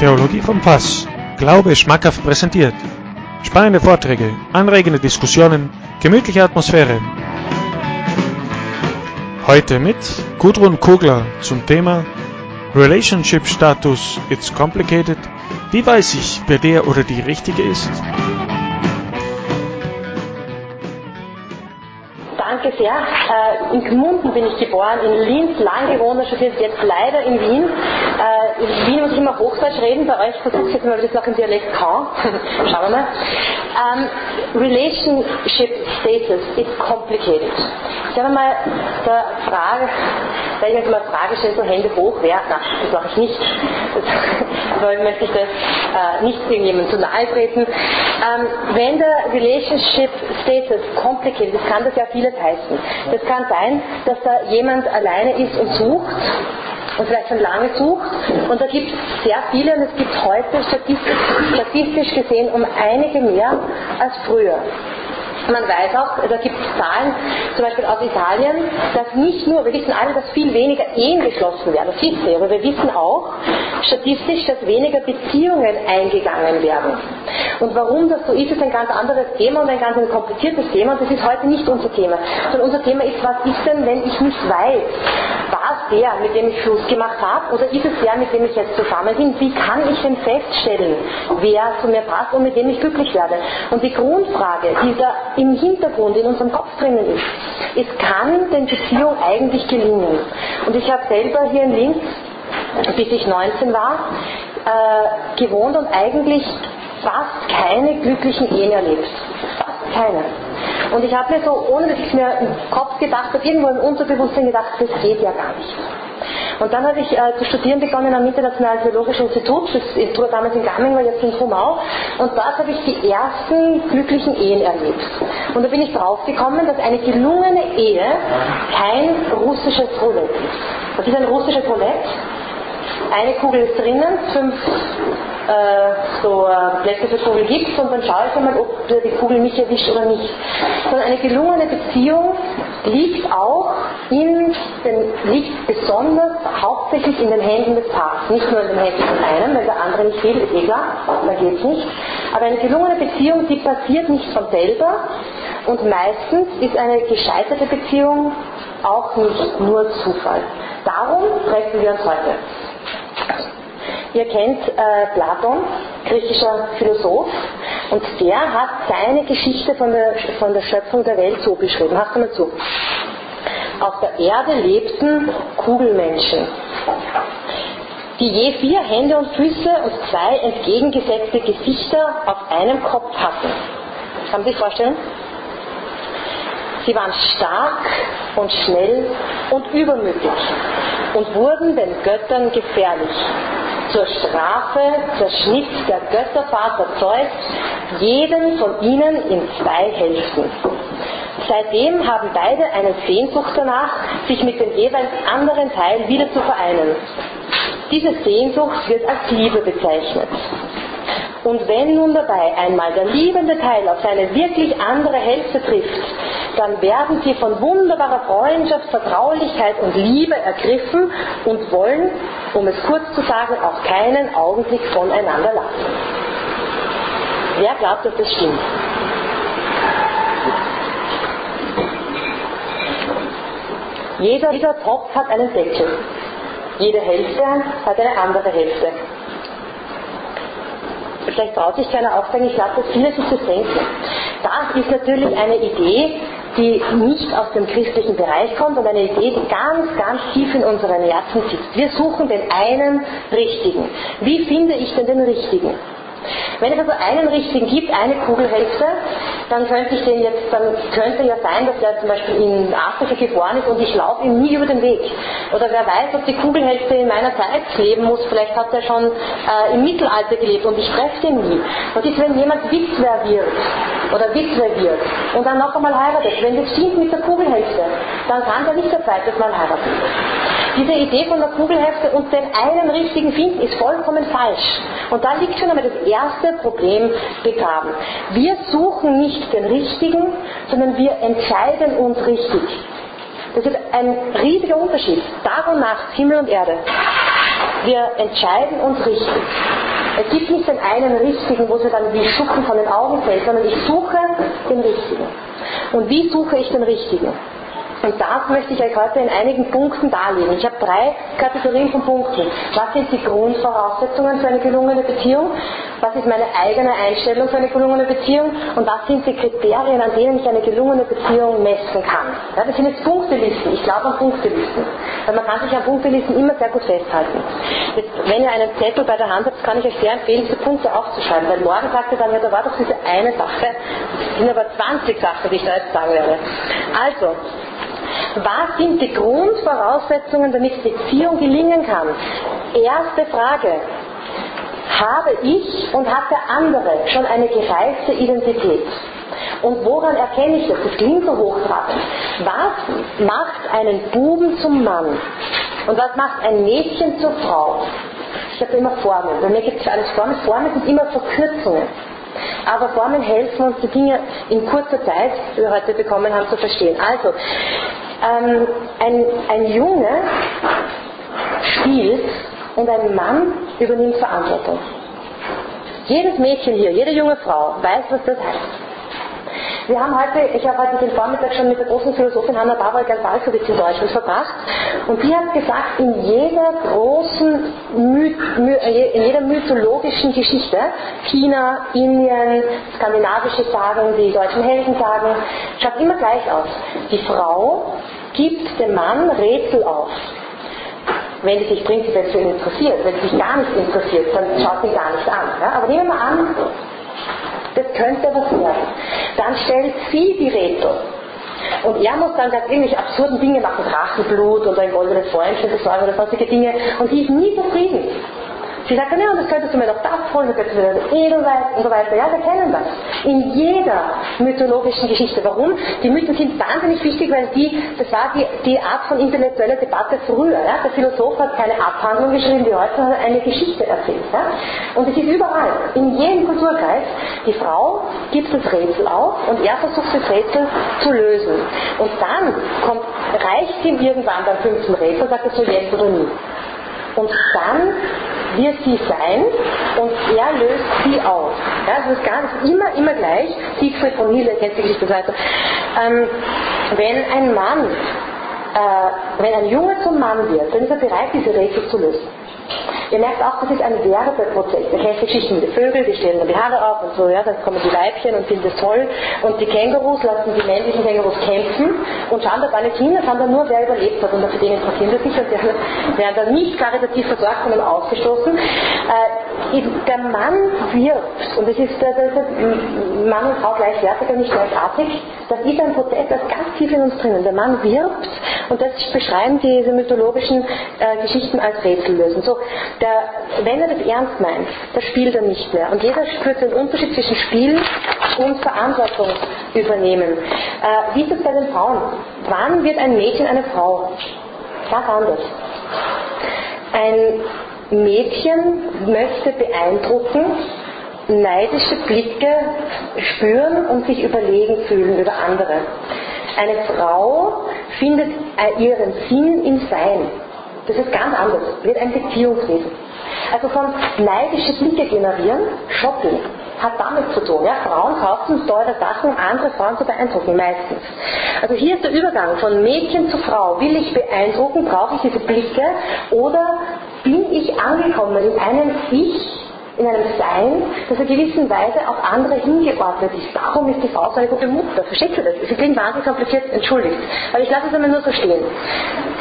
Theologie vom Fass. Glaube schmackhaft präsentiert. Spannende Vorträge, anregende Diskussionen, gemütliche Atmosphäre. Heute mit Gudrun Kugler zum Thema Relationship Status It's Complicated. Wie weiß ich, wer der oder die Richtige ist? Danke sehr. Äh, in Gmunden bin ich geboren, in Linz lang gewohnt, studiert jetzt leider in Wien. Äh, in Wien muss ich immer Hochdeutsch reden, bei euch versuche ich jetzt mal, ob ich das noch im Dialekt kann. Schauen wir mal. Um, relationship status is complicated. Ich habe mal der Frage, weil ich jetzt mal Frage stelle, so Hände hoch, wer? Na, das mache ich nicht. Das, weil möchte ich das äh, nicht irgendjemandem zu nahe treten. Ähm, wenn der Relationship Status complicated ist, kann das ja vieles heißen. Das kann sein, dass da jemand alleine ist und sucht und vielleicht schon lange sucht. Und da gibt es sehr viele und es gibt heute statistisch, statistisch gesehen um einige mehr als früher. Man weiß auch, da gibt es Zahlen, zum Beispiel aus Italien, dass nicht nur, wir wissen alle, dass viel weniger Ehen geschlossen werden, das wisst ihr, aber wir wissen auch statistisch, dass weniger Beziehungen eingegangen werden. Und warum das so ist, ist ein ganz anderes Thema und ein ganz ein kompliziertes Thema und das ist heute nicht unser Thema. Sondern unser Thema ist, was ist denn, wenn ich nicht weiß, war es der, mit dem ich Schluss gemacht habe, oder ist es der, mit dem ich jetzt zusammen bin? Wie kann ich denn feststellen, wer zu mir passt und mit dem ich glücklich werde? Und die Grundfrage, dieser im Hintergrund, in unserem Kopf drinnen ist. Es kann den Beziehung eigentlich gelingen. Und ich habe selber hier in Linz, bis ich 19 war, äh, gewohnt und eigentlich fast keine glücklichen Ehen erlebt. Fast keine. Und ich habe mir so, ohne dass ich es mir im Kopf gedacht habe, irgendwo im Unterbewusstsein gedacht, das geht ja gar nicht. Und dann habe ich äh, zu studieren begonnen am Internationalen Theologischen Institut, das ist damals in Gamming war, jetzt in Trumau, und dort habe ich die ersten glücklichen Ehen erlebt. Und da bin ich draufgekommen, dass eine gelungene Ehe kein russisches Roulette ist. Was ist ein russisches Roulette? Eine Kugel ist drinnen, fünf äh, so äh, Plätze für Kugel gibt und dann schaue ich einmal, ob die Kugel mich erwischt oder nicht. Sondern eine gelungene Beziehung liegt auch in den, liegt besonders hauptsächlich in den Händen des Paares. Nicht nur in den Händen von einem, wenn der andere nicht will, ist eh klar, dann geht es nicht. Aber eine gelungene Beziehung, die passiert nicht von selber und meistens ist eine gescheiterte Beziehung auch nicht nur Zufall. Darum treffen wir uns heute. Ihr kennt äh, Platon, griechischer Philosoph, und der hat seine Geschichte von der, von der Schöpfung der Welt so beschrieben. Hast du mal zu? Auf der Erde lebten Kugelmenschen, die je vier Hände und Füße und zwei entgegengesetzte Gesichter auf einem Kopf hatten. Kann man sich vorstellen? Sie waren stark und schnell und übermütig und wurden den Göttern gefährlich. Zur Strafe zerschnitt der Göttervater Zeus jeden von ihnen in zwei Hälften. Seitdem haben beide eine Sehnsucht danach, sich mit dem jeweils anderen Teil wieder zu vereinen. Diese Sehnsucht wird als Liebe bezeichnet. Und wenn nun dabei einmal der liebende Teil auf seine wirklich andere Hälfte trifft, dann werden sie von wunderbarer Freundschaft, Vertraulichkeit und Liebe ergriffen und wollen, um es kurz zu sagen, auch keinen Augenblick voneinander lassen. Wer glaubt, dass das stimmt? Jeder, jeder Topf hat einen Deckel. Jede Hälfte hat eine andere Hälfte vielleicht traut sich keiner auch sagen, ich lasse viele sich das denken. Das ist natürlich eine Idee, die nicht aus dem christlichen Bereich kommt und eine Idee, die ganz, ganz tief in unseren Herzen sitzt. Wir suchen den einen Richtigen. Wie finde ich denn den Richtigen? Wenn es also einen richtigen gibt, eine Kugelhälfte, dann könnte ich den jetzt, dann könnte ja sein, dass er zum Beispiel in Afrika geboren ist und ich laufe ihm nie über den Weg. Oder wer weiß, ob die Kugelhälfte in meiner Zeit leben muss, vielleicht hat er schon äh, im Mittelalter gelebt und ich treffe den nie. Was ist, wenn jemand Witwer wird oder Witwe wird und dann noch einmal heiratet? Wenn das stimmt mit der Kugelhälfte, dann kann er nicht der zweites Mal heiraten. Diese Idee von der Kugelhälfte und den einen richtigen finden ist vollkommen falsch. Und da liegt schon einmal das erste Problem begraben. Wir suchen nicht den Richtigen, sondern wir entscheiden uns richtig. Das ist ein riesiger Unterschied. Tag und Himmel und Erde. Wir entscheiden uns richtig. Es gibt nicht den einen richtigen, wo es dann wie Schuppen von den Augen fällt, sondern ich suche den richtigen. Und wie suche ich den richtigen? Und das möchte ich euch heute in einigen Punkten darlegen. Ich habe drei Kategorien von Punkten. Was sind die Grundvoraussetzungen für eine gelungene Beziehung? Was ist meine eigene Einstellung für eine gelungene Beziehung? Und was sind die Kriterien, an denen ich eine gelungene Beziehung messen kann? Ja, das sind jetzt Punktelisten. Ich glaube an Punktelisten. Weil man kann sich an Punktelisten immer sehr gut festhalten. Jetzt, wenn ihr einen Zettel bei der Hand habt, kann ich euch sehr empfehlen, diese Punkte aufzuschreiben. Weil morgen sagt ihr dann, ja, da war doch diese eine Sache. Es sind aber 20 Sachen, die ich da jetzt sagen werde. Also, was sind die Grundvoraussetzungen, damit Beziehung gelingen kann? Erste Frage. Habe ich und hat der andere schon eine gereifte Identität? Und woran erkenne ich das? Das klingt so hochtrabend. Was macht einen Buben zum Mann? Und was macht ein Mädchen zur Frau? Ich habe immer Formeln. Bei mir gibt es alles Formeln. Formeln sind immer Verkürzungen. Aber Formeln helfen uns, die Dinge in kurzer Zeit, die wir heute bekommen haben, zu verstehen. Also, ähm, ein, ein Junge spielt und ein Mann übernimmt Verantwortung. Jedes Mädchen hier, jede junge Frau weiß, was das heißt. Wir haben heute, ich habe heute den Vormittag schon mit der großen Philosophin Hanna Barbara Galbalkowitz in Deutschland verbracht und die hat gesagt, in jeder großen, äh, in jeder mythologischen Geschichte, China, Indien, skandinavische Sagen, die deutschen Helden sagen, schaut immer gleich aus. Die Frau gibt dem Mann Rätsel auf wenn sie sich prinzipiell für ihn interessiert. Wenn sie sich gar nicht interessiert, dann schaut sie gar nicht an. Ja? Aber nehmen wir mal an, das könnte was werden. Dann stellt sie die Rätsel. Und er muss dann ganz irgendwelche absurden Dinge machen, Drachenblut oder ein goldenes Freundchen besorgen oder sonstige Dinge. Und sie ist nie zufrieden. Sie sagt ja, und das könntest du mir doch das holen, das könntest du mir das Edelweiß und so weiter. Ja, wir kennen das. In jeder mythologischen Geschichte. Warum? Die Mythen sind wahnsinnig wichtig, weil die, das war die, die Art von intellektueller Debatte früher. Ja? Der Philosoph hat keine Abhandlung geschrieben wie heute, sondern eine Geschichte erzählt. Ja? Und es ist überall, in jedem Kulturkreis, die Frau gibt das Rätsel auf und er versucht das Rätsel zu lösen. Und dann kommt, reicht ihm irgendwann beim fünften Rätsel, sagt er so jetzt oder nie. Und dann wird sie sein und er löst sie auf. Ja, also das Ganze immer, immer gleich. Siegfried von Hille kennt die Geschichte weiter. Ähm, wenn ein Mann, äh, wenn ein Junge zum Mann wird, dann ist er bereit, diese Rätsel zu lösen. Ihr merkt auch, das ist ein Werbeprozess. Ihr kennt Geschichten mit den die stellen dann die Haare auf und so, ja, dann kommen die Weibchen und finden das toll. Und die Kängurus lassen die männlichen Kängurus kämpfen und schauen dabei nicht hin, schauen dann nur, wer überlebt hat. Und für den interessieren sie sich und die werden dann nicht karitativ versorgt, sondern ausgestoßen. Äh, der Mann wirbt, und das ist, das ist Mann und Frau gleichwertig und nicht gleichartig, das ist ein Prozess, das ganz tief in uns drinnen. Der Mann wirbt und das beschreiben diese mythologischen äh, Geschichten als Rätsel lösen. So, der, wenn er das ernst meint, das spielt er nicht mehr. Und jeder spürt den Unterschied zwischen Spielen und Verantwortung übernehmen. Äh, wie ist es bei den Frauen? Wann wird ein Mädchen eine Frau? Ganz anders. Ein Mädchen möchte beeindrucken, neidische Blicke spüren und sich überlegen fühlen über andere. Eine Frau findet äh, ihren Sinn im Sein. Das ist ganz anders. Wird ein Beziehungswesen. Also von neidische Blicke generieren, Shopping, hat damit zu tun. Ja? Frauen kaufen teure Sachen, andere Frauen zu beeindrucken, meistens. Also hier ist der Übergang von Mädchen zu Frau. Will ich beeindrucken, brauche ich diese Blicke oder bin ich angekommen in einem Ich, in einem Sein, das in gewisser Weise auf andere hingeordnet ist. Darum ist die Frau so eine gute Mutter. Versteht ihr das? Sie klingt wahnsinnig kompliziert, entschuldigt. Aber ich lasse es einmal nur so stehen.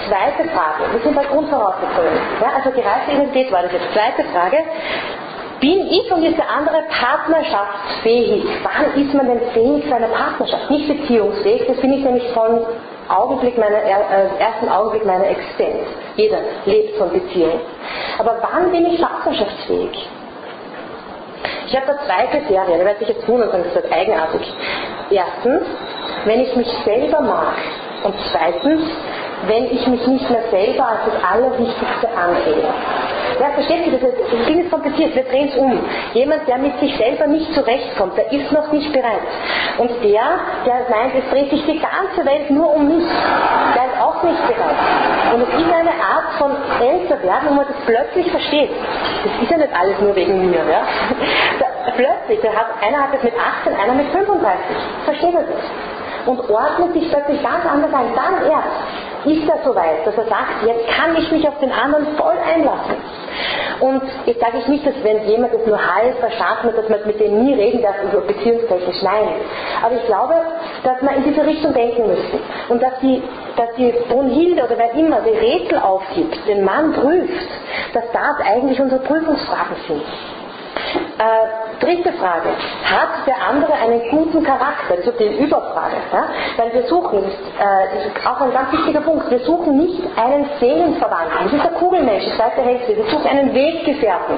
Zweite Frage. Wir sind bei Grundvoraussetzungen. Ja, also gereifte Identität war das jetzt. Zweite Frage. Bin ich und ist der andere partnerschaftsfähig? Wann ist man denn fähig für eine Partnerschaft? Nicht beziehungsfähig, das bin ich nämlich von Augenblick meiner, äh, ersten Augenblick meiner Existenz. Jeder lebt von Beziehung. Aber wann bin ich partnerschaftsfähig? Ich habe da zwei Kriterien, da werde ich jetzt wundern, das ist eigenartig. Erstens, wenn ich mich selber mag. Und zweitens, wenn ich mich nicht mehr selber als das Allerwichtigste ansehe. Ja, versteht ihr, das, das ist kompliziert, wir drehen es um. Jemand, der mit sich selber nicht zurechtkommt, der ist noch nicht bereit. Und der, der meint, es dreht sich die ganze Welt nur um mich, der ist auch nicht bereit. Und es ist eine Art von Älterwerden, wo man das plötzlich versteht. Das ist ja nicht alles nur wegen mir. Ja? Plötzlich, hat, einer hat es mit 18, einer mit 35. Versteht er das? Und ordnet sich plötzlich ganz anders ein. Dann erst ist er so weit, dass er sagt, jetzt kann ich mich auf den anderen voll einlassen. Und jetzt sage ich nicht, dass wenn jemand es nur halb verstanden hat, dass man mit dem nie reden darf über beziehungstechnisch. Nein. Aber ich glaube, dass wir in diese Richtung denken müssen. Und dass die, dass die Brunhilde oder wer immer die Rätsel aufgibt, den Mann prüft, dass das eigentlich unsere Prüfungsfragen sind. Äh, dritte Frage. Hat der andere einen guten Charakter? Das ist die Überfrage. Ja? Weil wir suchen, das äh, das ist auch ein ganz wichtiger Punkt, wir suchen nicht einen Seelenverwandten. Das ist der Kugelmensch, die zweite Hälfte. Wir suchen einen Weggefährten.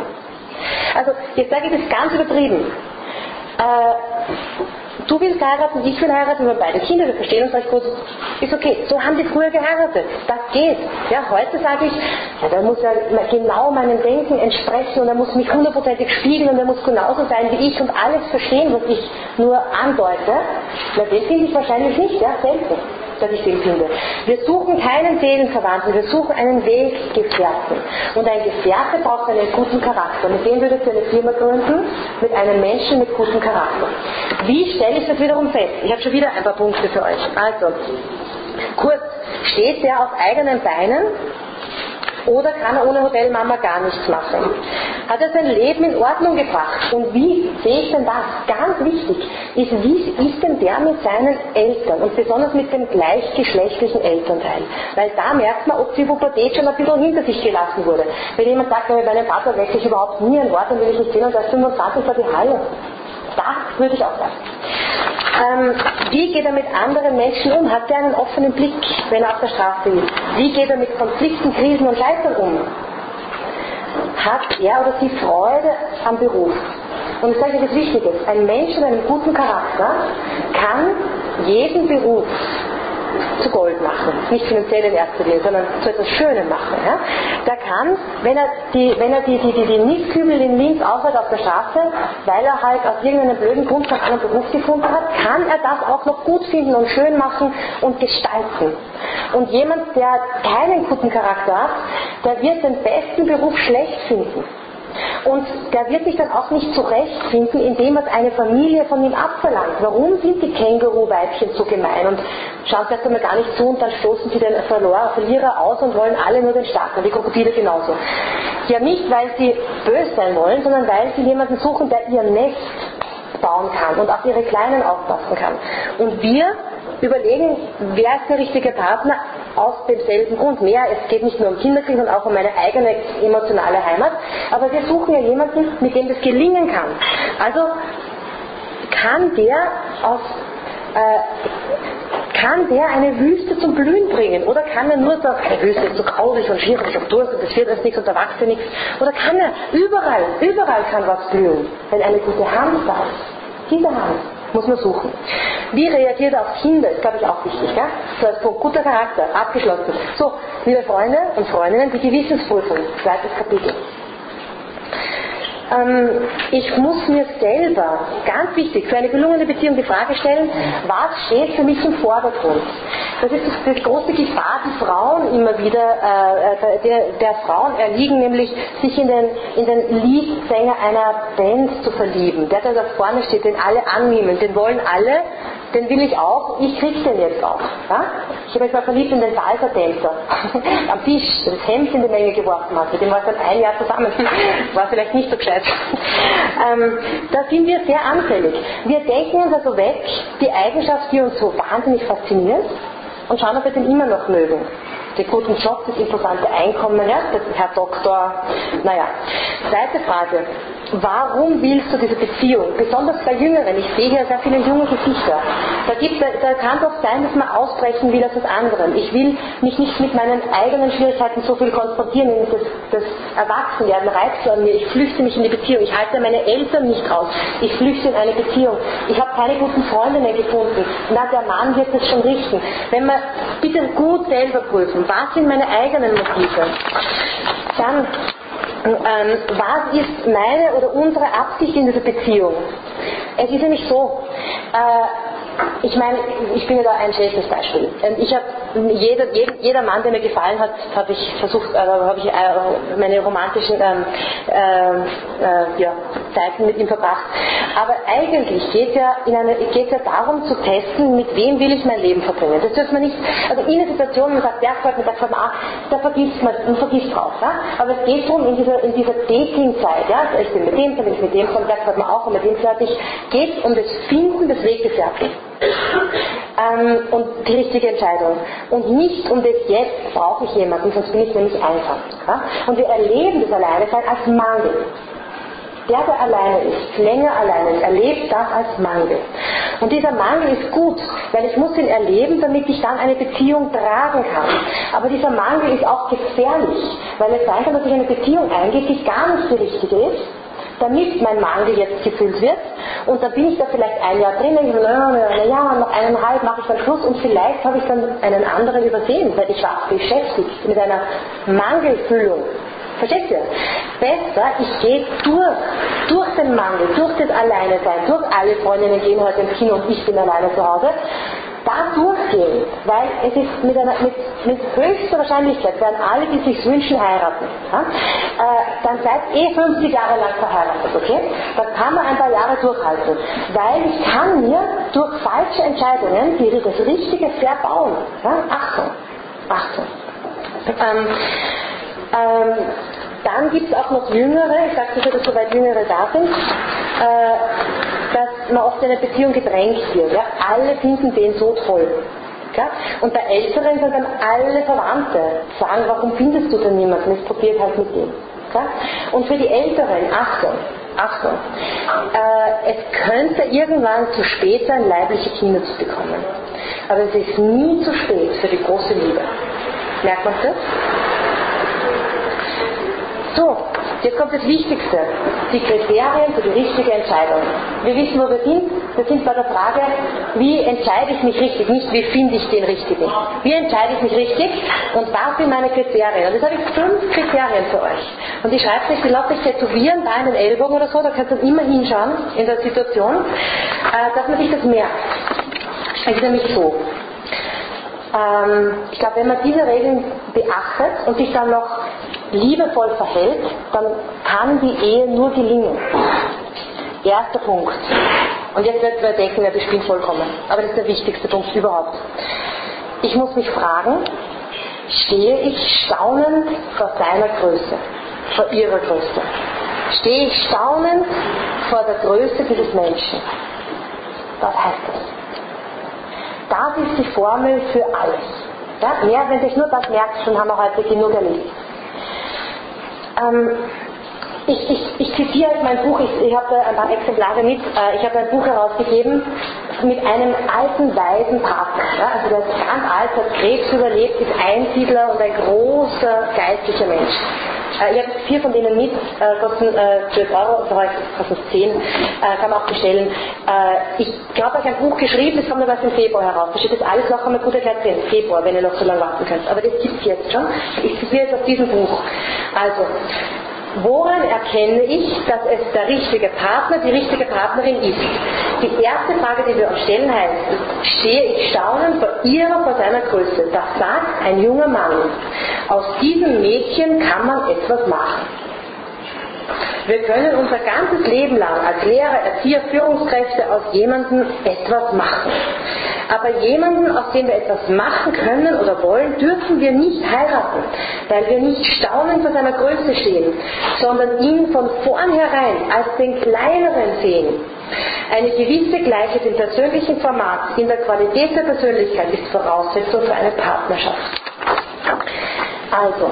Also, jetzt sage ich das ganz übertrieben. Äh, du willst heiraten, ich will heiraten, wir haben beide Kinder, wir verstehen uns recht gut, ist okay. So haben die früher geheiratet. Das geht. Ja, heute sage ich, ja, der muss ja genau meinem Denken entsprechen und er muss mich hundertprozentig spiegeln und er muss genauso sein wie ich und alles verstehen, was ich nur andeute. Na, den finde ich wahrscheinlich nicht, ja, selten dass ich den finde. Wir suchen keinen Seelenverwandten, wir suchen einen Weggefährten. Und ein Gefährte braucht einen guten Charakter. Mit dem würdest du eine Firma gründen, mit einem Menschen mit gutem Charakter. Wie stelle ich das wiederum fest? Ich habe schon wieder ein paar Punkte für euch. Also, kurz, steht der auf eigenen Beinen? Oder kann er ohne Hotelmama gar nichts machen? Hat er sein Leben in Ordnung gebracht? Und wie sehe ich denn das? Ganz wichtig ist, wie ist denn der mit seinen Eltern und besonders mit dem gleichgeschlechtlichen Elternteil? Weil da merkt man, ob die Pubertät schon ein bisschen hinter sich gelassen wurde. Wenn jemand sagt, bei meinem Vater wechsle ich überhaupt nie ein Wort, dann will ich nicht sehen und sage 25 war die Halle. Das würde ich auch sagen. Ähm, wie geht er mit anderen Menschen um? Hat er einen offenen Blick, wenn er auf der Straße ist? Wie geht er mit Konflikten, Krisen und Leitern um? Hat er oder sie Freude am Beruf? Und ich sage etwas Wichtiges. Ein Mensch mit einem guten Charakter kann jeden Beruf zu Gold machen. Nicht finanziell in erster Linie, sondern zu etwas Schönem machen. Ja? Der kann, wenn er die, wenn er die, die, die, die Nistkübel in Linz aufhört auf der Straße, weil er halt aus irgendeinem blöden Grund anderen Beruf gefunden hat, kann er das auch noch gut finden und schön machen und gestalten. Und jemand, der keinen guten Charakter hat, der wird den besten Beruf schlecht finden. Und der wird sich dann auch nicht zurechtfinden, indem er eine Familie von ihm abverlangt. Warum sind die Känguru-Weibchen so gemein und schauen erst einmal gar nicht zu und dann stoßen sie den Verlierer aus und wollen alle nur den Starken, die Krokodile genauso. Ja nicht, weil sie böse sein wollen, sondern weil sie jemanden suchen, der ihr Nest bauen kann und auf ihre Kleinen aufpassen kann. Und wir überlegen, wer ist der richtige Partner aus demselben Grund. Mehr, es geht nicht nur um Kinderkrieg, sondern auch um meine eigene emotionale Heimat. Aber wir suchen ja jemanden, mit dem das gelingen kann. Also kann der aus äh, kann der eine Wüste zum Blühen bringen? Oder kann er nur sagen, eine Wüste ist so grausig und schier und durch und das wird erst nichts und da wächst nichts? Oder kann er überall, überall kann was blühen, wenn eine gute Hand da ist? Diese Hand muss man suchen. Wie reagiert er auf Kinder, ist glaube ich auch wichtig. Gell? Als Punkt, guter Charakter, abgeschlossen. So, liebe Freunde und Freundinnen, die Gewissensprüfung, zweites Kapitel. Ähm, ich muss mir selber, ganz wichtig, für eine gelungene Beziehung die Frage stellen, was steht für mich im Vordergrund? Das ist das, die große Gefahr, die Frauen immer wieder, äh, der, der, Frauen erliegen, nämlich sich in den, in den Leadsänger einer Band zu verlieben. Der, der da vorne steht, den alle annehmen, den wollen alle, den will ich auch, ich krieg den jetzt auch. Ja? Ich habe mich mal verliebt in den Salsa-Tänzer am Tisch, der das Hemd in die Menge geworfen hat. Mit dem war ich dann ein Jahr zusammen. War vielleicht nicht so gescheit. Ähm, da sind wir sehr anfällig. Wir denken uns also weg, die Eigenschaft, die uns so wahnsinnig fasziniert, und schauen, ob wir den immer noch mögen. Den guten Job, das interessante Einkommen, ja, das Herr Doktor, naja. Zweite Frage warum willst du diese Beziehung? Besonders bei Jüngeren. Ich sehe hier sehr viele junge Gesichter. Da, gibt, da kann doch sein, dass man ausbrechen will aus das anderen. Ich will mich nicht mit meinen eigenen Schwierigkeiten so viel konfrontieren. Das, das Erwachsenwerden reizt an mir. Ich flüchte mich in die Beziehung. Ich halte meine Eltern nicht aus. Ich flüchte in eine Beziehung. Ich habe keine guten Freunde mehr gefunden. Na, der Mann wird es schon richten. Wenn wir bitte gut selber prüfen, was sind meine eigenen Motive? Dann ähm, was ist meine oder unsere Absicht in dieser Beziehung? Es ist nämlich so, äh, ich meine, ich bin ja da ein schlechtes Beispiel. Und ich habe jeder, jeder, jeder, Mann, der mir gefallen hat, habe ich versucht, äh, habe ich äh, meine romantischen ähm, äh, äh, ja, Zeiten mit ihm verbracht. Aber eigentlich geht ja in eine, geht ja darum zu testen, mit wem will ich mein Leben verbringen. Das dürfen wir nicht, also in der Situation, man sagt, der gefällt mir, der gefällt mir, ah, da vergisst man, man vergisst drauf. Ja? Aber es geht darum, in dieser, in dieser Dating-Zeit, ja, ich bin mit dem, bin ich mit dem, dann der gefällt mir auch, und mit dem fertig, geht es um das Finden des Weggefährten ähm, und die richtige Entscheidung. Und nicht um das jetzt brauche ich jemanden, sonst bin ich nämlich einsam. Ja? Und wir erleben das Alleinesein als Mangel. Der, der alleine ist, länger alleine ist, erlebt das als Mangel. Und dieser Mangel ist gut, weil ich muss ihn erleben, damit ich dann eine Beziehung tragen kann. Aber dieser Mangel ist auch gefährlich, weil es sein kann, dass ich eine Beziehung eingehe, die gar nicht die richtige ist damit mein Mangel jetzt gefüllt wird. Und dann bin ich da vielleicht ein Jahr drin, denke, na, na, noch eineinhalb mache ich dann Schluss und vielleicht habe ich dann einen anderen übersehen, weil ich war beschäftigt mit einer Mangelfüllung. Versteht ihr? Besser, ich gehe durch, durch den Mangel, durch das Alleinesein, durch alle Freundinnen gehen heute ins Kino und ich bin alleine zu Hause da durchgehen, weil es ist mit, einer, mit, mit höchster Wahrscheinlichkeit, werden alle, die sich wünschen, heiraten. Ja? Äh, dann seid eh 50 Jahre lang verheiratet, okay? Dann kann man ein paar Jahre durchhalten, weil ich kann mir durch falsche Entscheidungen die, das Richtige verbauen. Ja? Achtung, Achtung. Ähm, ähm, dann gibt es auch noch Jüngere, ich sagte schon, dass soweit Jüngere da sind, äh, dass man oft in eine Beziehung gedrängt wird. Ja? Alle finden den so toll. Ja? Und bei Älteren sind dann alle Verwandte sagen, warum findest du denn niemanden? Es probiert halt mit dem. Ja? Und für die Älteren, Achtung, Achtung, äh, es könnte irgendwann zu spät sein, leibliche Kinder zu bekommen. Aber es ist nie zu spät für die große Liebe. Merkt man das? Jetzt kommt das Wichtigste, die Kriterien für die richtige Entscheidung. Wir wissen, wo wir sind. Wir sind bei der Frage, wie entscheide ich mich richtig, nicht wie finde ich den Richtigen. Wie entscheide ich mich richtig und was sind meine Kriterien? Und jetzt habe ich fünf Kriterien für euch. Und ich schreibe euch, die lasse ich tätowieren, da in den Ellbogen oder so, da könnt ihr immer hinschauen in der Situation, äh, dass man sich das merkt. Es ist nämlich so. Ähm, ich glaube, wenn man diese Regeln beachtet und sich dann noch liebevoll verhält, dann kann die Ehe nur gelingen. Erster Punkt. Und jetzt wird man denken, ja, das stimmt vollkommen. Aber das ist der wichtigste Punkt überhaupt. Ich muss mich fragen, stehe ich staunend vor seiner Größe, vor ihrer Größe? Stehe ich staunend vor der Größe dieses Menschen? Was heißt das? Das ist die Formel für alles. Ja, mehr, wenn sich nur das merkt, schon haben wir heute genug erlebt. Ähm, ich, ich, ich, zitiere mein Buch, ich, ich habe ein paar Exemplare mit, äh, ich habe ein Buch herausgegeben mit einem alten, weisen Partner. Ja? Also der ist ganz alt, hat Krebs überlebt, ist Einsiedler und ein großer geistlicher Mensch. Äh, ich habe vier von denen mit, äh, kosten äh, 12 Euro, für euch kosten es 10, äh, kann man auch bestellen. Äh, ich habe euch ein Buch geschrieben, das kommt aber erst im Februar heraus. Da steht das alles noch einmal gut erklärt drin, Februar, wenn ihr noch so lange warten könnt. Aber das gibt es jetzt schon. Ich zitiere jetzt aus diesem Buch. Also, Woran erkenne ich, dass es der richtige Partner, die richtige Partnerin ist? Die erste Frage, die wir uns stellen, heißt, stehe ich staunend vor ihrer, vor seiner Größe? Das sagt ein junger Mann. Aus diesem Mädchen kann man etwas machen. Wir können unser ganzes Leben lang als Lehrer, Erzieher, Führungskräfte aus jemandem etwas machen. Aber jemanden, aus dem wir etwas machen können oder wollen, dürfen wir nicht heiraten, weil wir nicht staunend vor seiner Größe stehen, sondern ihn von vornherein als den kleineren sehen. Eine gewisse Gleichheit im persönlichen Format, in der Qualität der Persönlichkeit ist Voraussetzung für eine Partnerschaft. Also,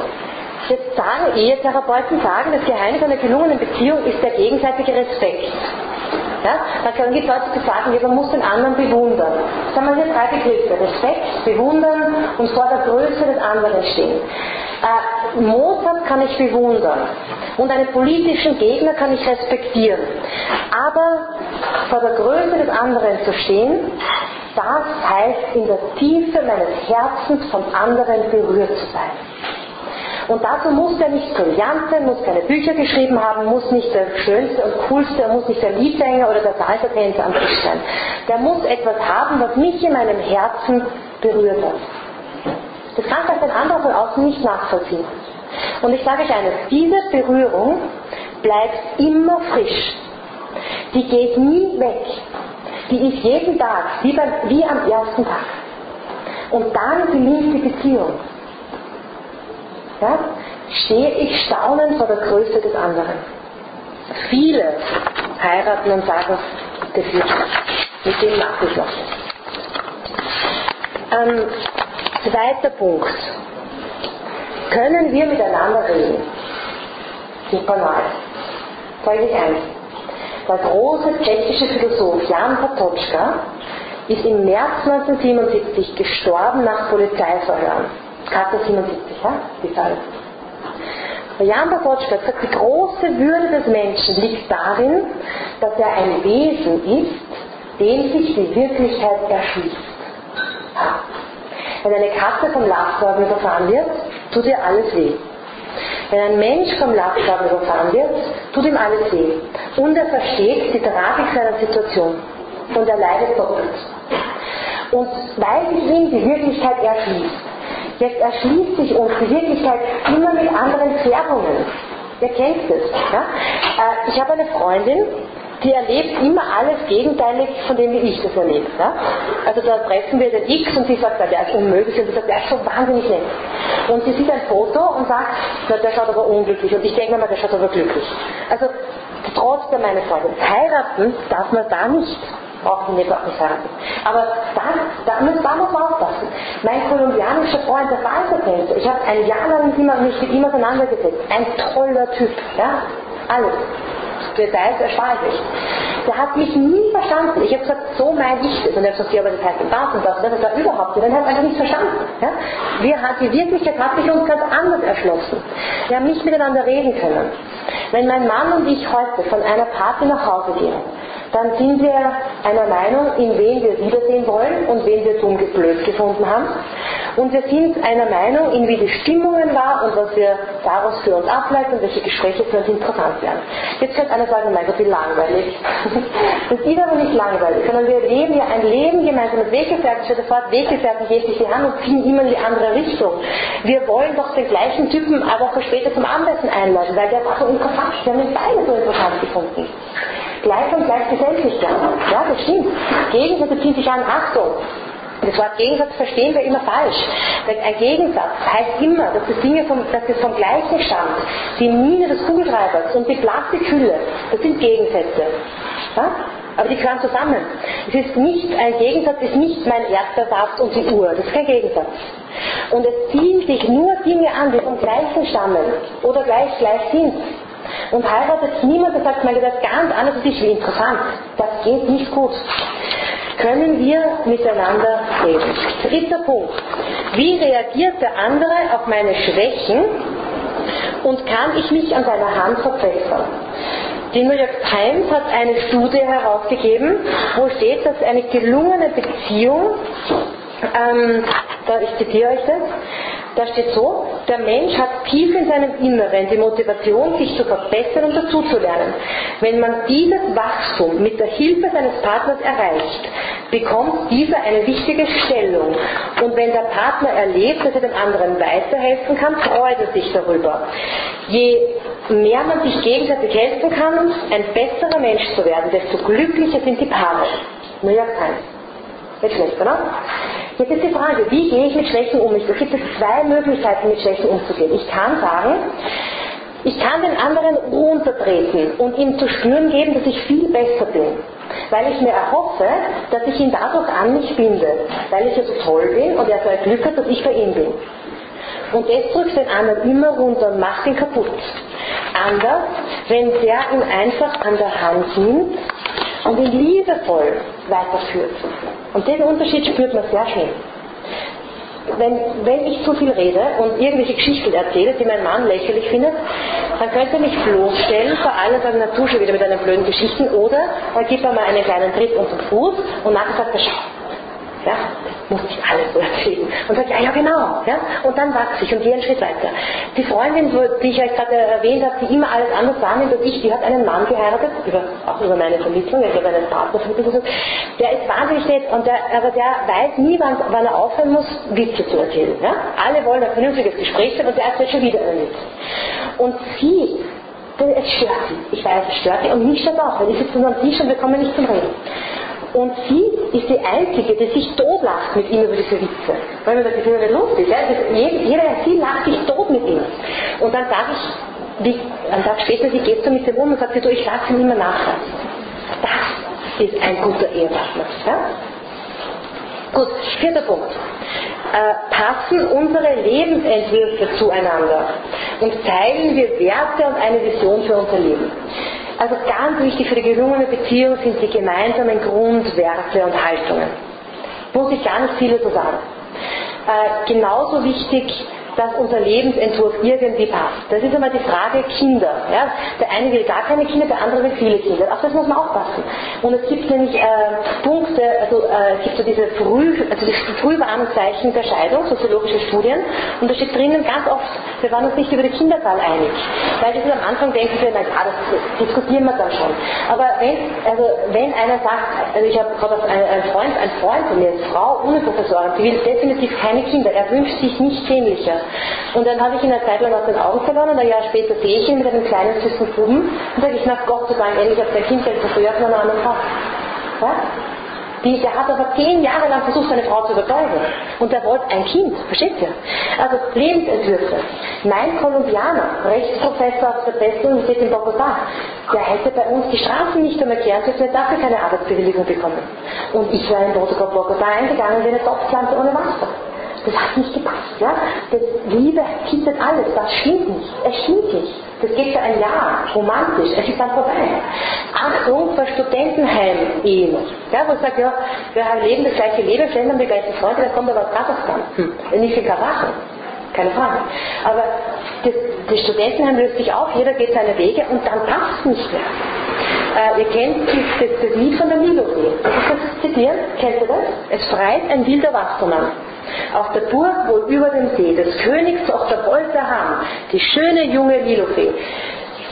Jetzt sagen Ehetherapeuten, sagen, das Geheimnis einer gelungenen Beziehung ist der gegenseitige Respekt. Ja? Dann gibt es Leute, die sagen, man muss den anderen bewundern. Das haben wir hier drei Begriffe. Respekt, bewundern und vor der Größe des anderen stehen. Äh, Mozart kann ich bewundern und einen politischen Gegner kann ich respektieren. Aber vor der Größe des anderen zu stehen, das heißt in der Tiefe meines Herzens vom anderen berührt zu sein. Und dazu muss er nicht brillant sein, muss keine Bücher geschrieben haben, muss nicht der schönste und coolste, muss nicht der Liedsänger oder der Salsa-Tänzer am Tisch sein. Der muss etwas haben, was mich in meinem Herzen berührt hat. Das kann vielleicht ein anderer von außen nicht nachvollziehen. Und ich sage euch eines, diese Berührung bleibt immer frisch. Die geht nie weg. Die ist jeden Tag, wie, beim, wie am ersten Tag. Und dann gelingt die Beziehung. Ja? Stehe ich staunend vor der Größe des anderen. Viele heiraten und sagen, das wird mit dem mache ich was. Ähm, zweiter Punkt. Können wir miteinander reden? Super neu. Zeige ich eins. Der große tschechische Philosoph Jan Patočka ist im März 1977 gestorben nach Polizeiverhören. Karte 77, ja? Die Zahl. Jan Patočka hat gesagt, die große Würde des Menschen liegt darin, dass er ein Wesen ist, dem sich die Wirklichkeit erschließt. Wenn eine Katze vom Lastwagen überfahren wird, tut ihr alles weh. Wenn ein Mensch vom Lastwagen überfahren wird, tut ihm alles weh. Und er versteht die Tragik seiner Situation. Und er leidet doppelt. Und weil sich ihm die Wirklichkeit erschließt, jetzt erschließt sich uns die Wirklichkeit immer mit anderen Färbungen. Ihr kennt das. Ja? Äh, ich habe eine Freundin, die erlebt immer alles gegenteilig von dem, wie ich das erlebe. Ja? Also da treffen wir den X und sie sagt, der ist unmöglich und sie sagt, der ist so wahnsinnig nett. Und sie sieht ein Foto und sagt, na, der schaut aber unglücklich und ich denke mir, der schaut aber glücklich. Also trotzdem meine Freundin, heiraten darf man da nicht wir Gott nicht heiraten. Aber dann, da, muss, da muss man aufpassen. Mein kolumbianischer Freund, der Salsa-Tänzer, ich habe ein Jahr lang mich mit ihm auseinandergesetzt. Ein toller Typ, ja, alles. Details erspare ich nicht. Der hat mich nie verstanden. Ich habe gesagt, so meine ich das. Und er hat gesagt, ja, aber das heißt das und das und das. Das war überhaupt nicht. Dann hat er einfach nicht verstanden. Ja? Wir hat, die Wirklichkeit hat sich uns ganz anders erschlossen. Wir haben nicht miteinander reden können. Wenn mein Mann und ich heute von einer Party nach Hause gehen, dann sind wir einer Meinung, in wen wir wiedersehen wollen und wen wir dumm blöd gefunden haben. Und wir sind einer Meinung, in wie die Stimmungen war und was wir daraus für uns ableiten und welche Gespräche für uns interessant wären. Jetzt könnte einer sagen, mein Gott, wie langweilig. Das ist aber nicht langweilig, sondern wir leben ja ein Leben gemeinsam mit Weggefährten, stellt fort, Weggefährten die Hand und ziehen immer in die andere Richtung. Wir wollen doch den gleichen Typen Woche später zum Abendessen einladen, weil der war so interessant. Wir haben ihn beide so interessant gefunden. Gleich und gleich Geselligkeit. Ja, das stimmt. Gegensätze ziehen sich an. Achtung! Das Wort Gegensatz verstehen wir immer falsch. Ein Gegensatz heißt immer, dass das Dinge vom, dass das vom Gleichen stammt. Die Mine des Kugeltreibers und die Plastikhülle, das sind Gegensätze. Ja? Aber die gehören zusammen. Es ist nicht, ein Gegensatz ist nicht mein erster Satz und die Uhr. Das ist kein Gegensatz. Und es ziehen sich nur Dinge an, die vom Gleichen stammen oder gleich gleich sind. Und heiratet niemand, der sagt, mein das ganz anders als ich, interessant. Das geht nicht gut. Können wir miteinander reden? Dritter Punkt. Wie reagiert der andere auf meine Schwächen und kann ich mich an seiner Hand verbessern? Die New York Times hat eine Studie herausgegeben, wo steht, dass eine gelungene Beziehung, ähm, da, ich zitiere euch das, da steht so, der Mensch hat tief in seinem Inneren die Motivation, sich zu verbessern und dazuzulernen. Wenn man dieses Wachstum mit der Hilfe seines Partners erreicht, bekommt dieser eine wichtige Stellung. Und wenn der Partner erlebt, dass er dem anderen weiterhelfen kann, freut er sich darüber. Je mehr man sich gegenseitig helfen kann, ein besserer Mensch zu werden, desto glücklicher sind die Paare. New York Times. Nicht schlecht, oder? Jetzt ist die Frage, wie gehe ich mit Schwächen um? Es gibt zwei Möglichkeiten, mit Schwächen umzugehen. Ich kann sagen, ich kann den anderen runtertreten und ihm zu spüren geben, dass ich viel besser bin. Weil ich mir erhoffe, dass ich ihn dadurch an mich binde. Weil ich ja so toll bin und er so ein Glück hat, dass ich bei ihm bin. Und das drückt den anderen immer runter und macht ihn kaputt. Anders, wenn der ihn einfach an der Hand nimmt und ihn liebevoll weiterführt. Und den Unterschied spürt man sehr schön. Wenn, wenn ich zu viel rede und irgendwelche Geschichten erzähle, die mein Mann lächerlich findet, dann könnte er mich bloßstellen, vor allem sagen, na tu schon wieder mit deinen blöden Geschichten, oder er gibt mir mal einen kleinen Tritt unter den Fuß und nachher sagt er, schau, Ja? Das muss ich alles so erzählen. Und sagt, ja, ja, genau. Ja? Und dann wachse ich und gehe einen Schritt weiter. Die Freundin, die ich euch gerade erwähnt habe, die immer alles anders wahrnimmt als ich, die hat einen Mann geheiratet, über, auch über meine Vermittlung, ich habe einen Partner vermittelt, der ist wahnsinnig nett, und der, aber der weiß nie, wann, wann er aufhören muss, Witze zu erzählen. Ja? Alle wollen ein vernünftiges Gespräch führen und der erzählt schon wieder einen Witz. Und sie es stört sie. Ich weiß, es stört sie und mich stört auch, weil ich sitze am Tisch und wir kommen nicht zum Reden. Und sie ist die Einzige, die sich totlacht mit ihm über diese Witze. Weil man sagt, das ist ja nicht lustig. Ja? Jeder, sie lacht sich tot mit ihm. Und dann sage ich, wie, einen Tag später, sie geht so mit dem um und sagt, du, ich lasse ihn immer nachlassen. Das ist ein guter Ehepartner. Ja? Gut, vierter Punkt. Äh, passen unsere Lebensentwürfe zueinander und teilen wir Werte und eine Vision für unser Leben. Also ganz wichtig für die gelungene Beziehung sind die gemeinsamen Grundwerte und Haltungen. Muss ich nicht viele zu sagen. Äh, genauso wichtig dass unser Lebensentwurf irgendwie passt. Das ist einmal die Frage Kinder. Ja? Der eine will gar keine Kinder, der andere will viele Kinder. Auf das muss man aufpassen. Und es gibt nämlich äh, Punkte, also äh, es gibt so diese Früh, also die Frühwarnzeichen der Scheidung, soziologische Studien, und da steht drinnen ganz oft, wir waren uns nicht über die Kinderzahl einig. Weil das ist am Anfang denken wir, na ja, das diskutieren wir dann schon. Aber wenn, also wenn einer sagt, also ich habe gerade einen Freund, ein Freund von mir, eine Frau, Uniprofessorin, die will definitiv keine Kinder, er wünscht sich nicht sehnlicher. Und dann habe ich ihn eine Zeit lang aus den Augen verloren und ein Jahr später sehe ich ihn mit einem kleinen süßen Buben und sage ich, na Gott sei Dank, endlich hat sein Kind jetzt verfrüht von einer anderen Frau. Ja? Die, der hat aber zehn Jahre lang versucht, seine Frau zu überzeugen. Und der wollte ein Kind, versteht ihr? Also Lebensentwürfe. Mein Kolumbianer, Rechtsprofessor aus der besten Universität in Bogotá, der hätte bei uns die Straßen nicht einmal kehren dürfen, er dafür keine Arbeitsbewilligung bekommen. Und ich wäre in Bogotá eingegangen wie eine Topfpflanze ohne Wasser. Das hat nicht gepasst. Ja? Das Liebe kittet alles, das stimmt nicht. Es stimmt nicht. Das geht für ein Jahr, romantisch, es ist dann vorbei. Achtung vor Studentenheim-Ehen. Ja, wo sage, ja, wir leben das gleiche Leben, stellen dann die gleichen Freunde, dann kommt aber aus Kasachstan. Hm. Nicht in Karachen. Keine Frage. Aber das, das Studentenheim löst sich auf, jeder geht seine Wege und dann passt es nicht mehr. Äh, ihr kennt das, das, Lied von der. Darf ich das zitieren? Kennt ihr das? Es freit ein wilder Wassermann. Auf der Burg wohl über dem See, des Königs Tochter haben, die schöne junge Lilofee.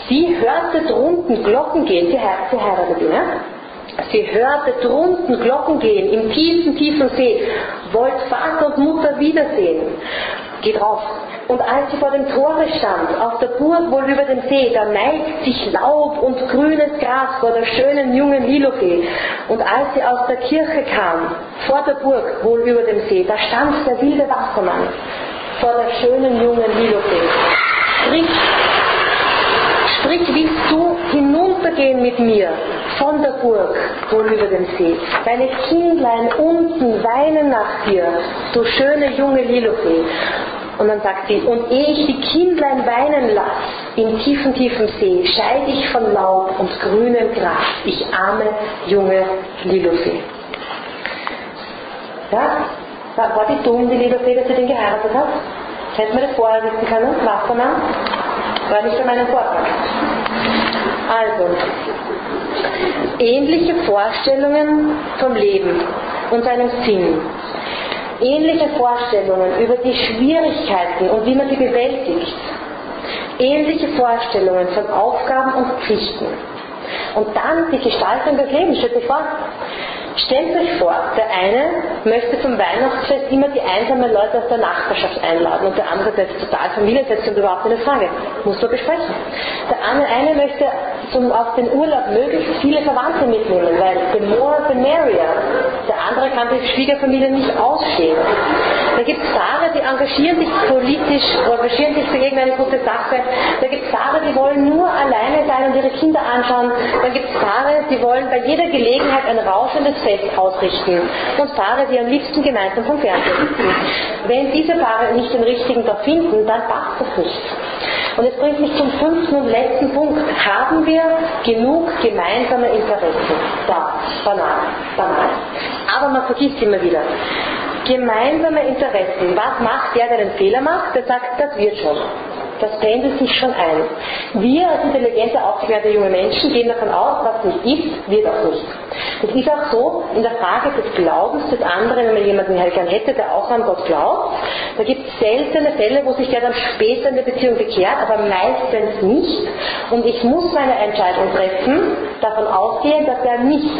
Sie hörte drunten Glocken gehen, sie, sie heiratet ihn, ja? Sie hörte drunten Glocken gehen, im tiefen, tiefen See, wollte Vater und Mutter wiedersehen. Geht rauf. Und als sie vor dem Tore stand, auf der Burg wohl über dem See, da neigt sich Laub und grünes Gras vor der schönen jungen Lilofee. Und als sie aus der Kirche kam, vor der Burg wohl über dem See, da stand der wilde Wassermann vor der schönen jungen Lilofee. Sprich, sprich, willst du hinuntergehen mit mir von der Burg wohl über dem See? Deine Kindlein unten weinen nach dir, du schöne junge Lilofee. Und dann sagt sie, und ehe ich die Kindlein weinen lass, im tiefen, tiefen See, scheide ich von Laub und grünem Gras, ich arme, junge Lilofee. Ja, war die dumm, die Lilofee, dass sie den geheiratet hat? Hätte man das vorher wissen können? Wassermann? War nicht für meinen Vortrag. Also, ähnliche Vorstellungen vom Leben und seinem Sinn ähnliche Vorstellungen über die Schwierigkeiten und wie man sie bewältigt, ähnliche Vorstellungen von Aufgaben und Pflichten. Und dann die Gestaltung des Lebens. Stellt euch vor, Stellt euch vor, der eine möchte zum Weihnachtsfest immer die einsamen Leute aus der Nachbarschaft einladen und der andere, der ist total familienfest und überhaupt keine Frage. Muss man besprechen. Der eine möchte zum, auf den Urlaub möglichst viele Verwandte mitnehmen, weil the more the merrier. Der andere kann die Schwiegerfamilie nicht ausstehen. Da gibt es Paare, die engagieren sich politisch, engagieren sich für irgendeine gute Sache. Da gibt es Paare, die wollen nur alleine sein und ihre Kinder anschauen. Dann gibt es Paare, die wollen bei jeder Gelegenheit ein rauschendes Fest ausrichten und Paare, die am liebsten gemeinsam vom Fernsehen sitzen. Wenn diese Paare nicht den richtigen da finden, dann passt das nicht. Und es bringt mich zum fünften und letzten Punkt. Haben wir genug gemeinsame Interessen? Da, banal, banal. Aber man vergisst immer wieder. Gemeinsame Interessen. Was macht der, der den Fehler macht? Der sagt, das wird schon. Das pendelt sich schon ein. Wir als intelligente, aufgeklärte junge Menschen gehen davon aus, was nicht ist, wird auch nicht. Es ist auch so, in der Frage des Glaubens des anderen, wenn man jemanden gern hätte, der auch an Gott glaubt, da gibt es seltene Fälle, wo sich der dann später in der Beziehung bekehrt, aber meistens nicht. Und ich muss meine Entscheidung treffen, davon ausgehen, dass er nicht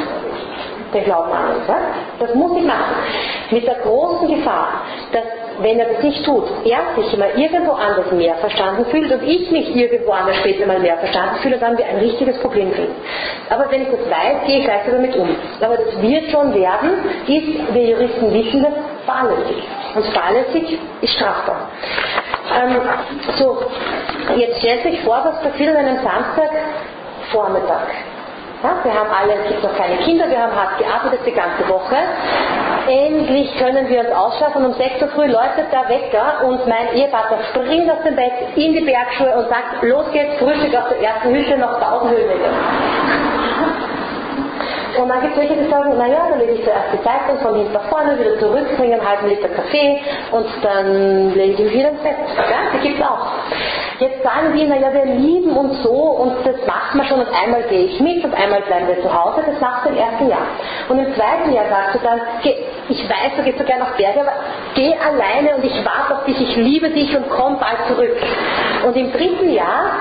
den Glauben annimmt. Das muss ich machen. Mit der großen Gefahr, dass wenn er das nicht tut, er sich immer irgendwo anders mehr verstanden fühlt und ich mich irgendwo anders später mal mehr verstanden fühle, dann wir ein richtiges Problem kriegen. Aber wenn ich das weiß, gehe ich leichter damit um. Aber das wird schon werden, ist, wir Juristen wissen das, fahrlässig. Und fahrlässig ist strafbar. Ähm, so, jetzt stellt sich vor, was passiert an einem Samstagvormittag. Ja, wir haben alle, es gibt noch keine Kinder, wir haben hart gearbeitet die ganze Woche. Endlich können wir uns ausschlafen. Um 6 Uhr früh läutet der Wecker und mein Ehepartner springt aus dem Bett in die Bergschuhe und sagt, los geht's, Frühstück auf der ersten Hütte noch 1000 Höhenmeter. Und dann gibt es welche, die sagen, naja, dann lege ich zuerst die Zeitung von hinten nach vorne, wieder zurück, trinke einen halben Liter Kaffee und dann lege ich mich wieder ins Bett. Ja, die gibt es auch. Jetzt sagen die, naja, wir lieben uns so und das macht man schon und einmal gehe ich mit und einmal bleiben wir zu Hause, das macht im ersten Jahr. Und im zweiten Jahr sagst du dann, ich weiß, du gehst so gerne auf Berge, aber geh alleine und ich warte auf dich, ich liebe dich und komm bald zurück. Und im dritten Jahr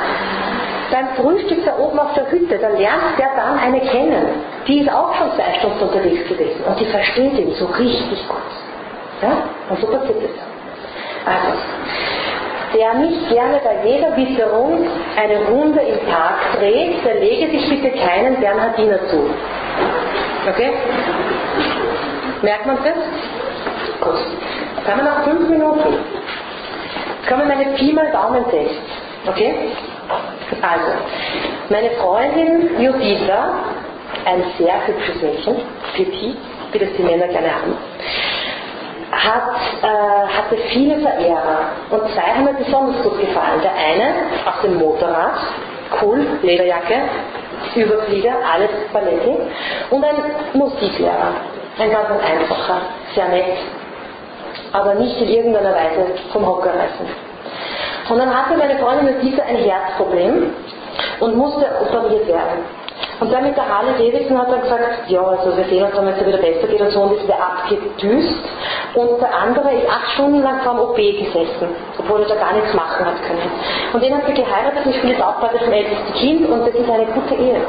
beim Frühstück da oben auf der Hütte, da lernt der dann eine kennen. Die ist auch schon zwei Stunden unterwegs gewesen und die versteht ihn so richtig gut. Ja? Und so passiert es. Also, der nicht gerne bei jeder Witterung eine Runde im Park dreht, der lege sich bitte keinen Bernhardiner zu. Okay? Merkt man das? Gut. Jetzt haben wir noch fünf Minuten. Jetzt kommen meine Pi mal Daumen-Tests. Okay? Also, meine Freundin Juditha, ein sehr hübsches Mädchen, petit, wie das die Männer gerne haben, hat, äh, hatte viele Verehrer. Und zwei haben mir besonders gut gefallen. Der eine auf dem Motorrad, cool, Lederjacke, Überflieger, alles Paletti. Und ein Musiklehrer, ein ganz einfacher, sehr nett, aber nicht in irgendeiner Weise vom Hocker reißen. Und dann hatte meine Freundin mit dieser ein Herzproblem und musste operiert werden. Und dann mit der Harley Davidson hat er gesagt, ja, also wir sehen uns, wenn es wieder besser geht und so, und ist wieder abgedüst. Und der andere ist acht Stunden lang vor dem OP gesessen, obwohl er da gar nichts machen hat können. Und den hat sie geheiratet und spielt auch bei dem ältesten Kind und das ist eine gute Ehe.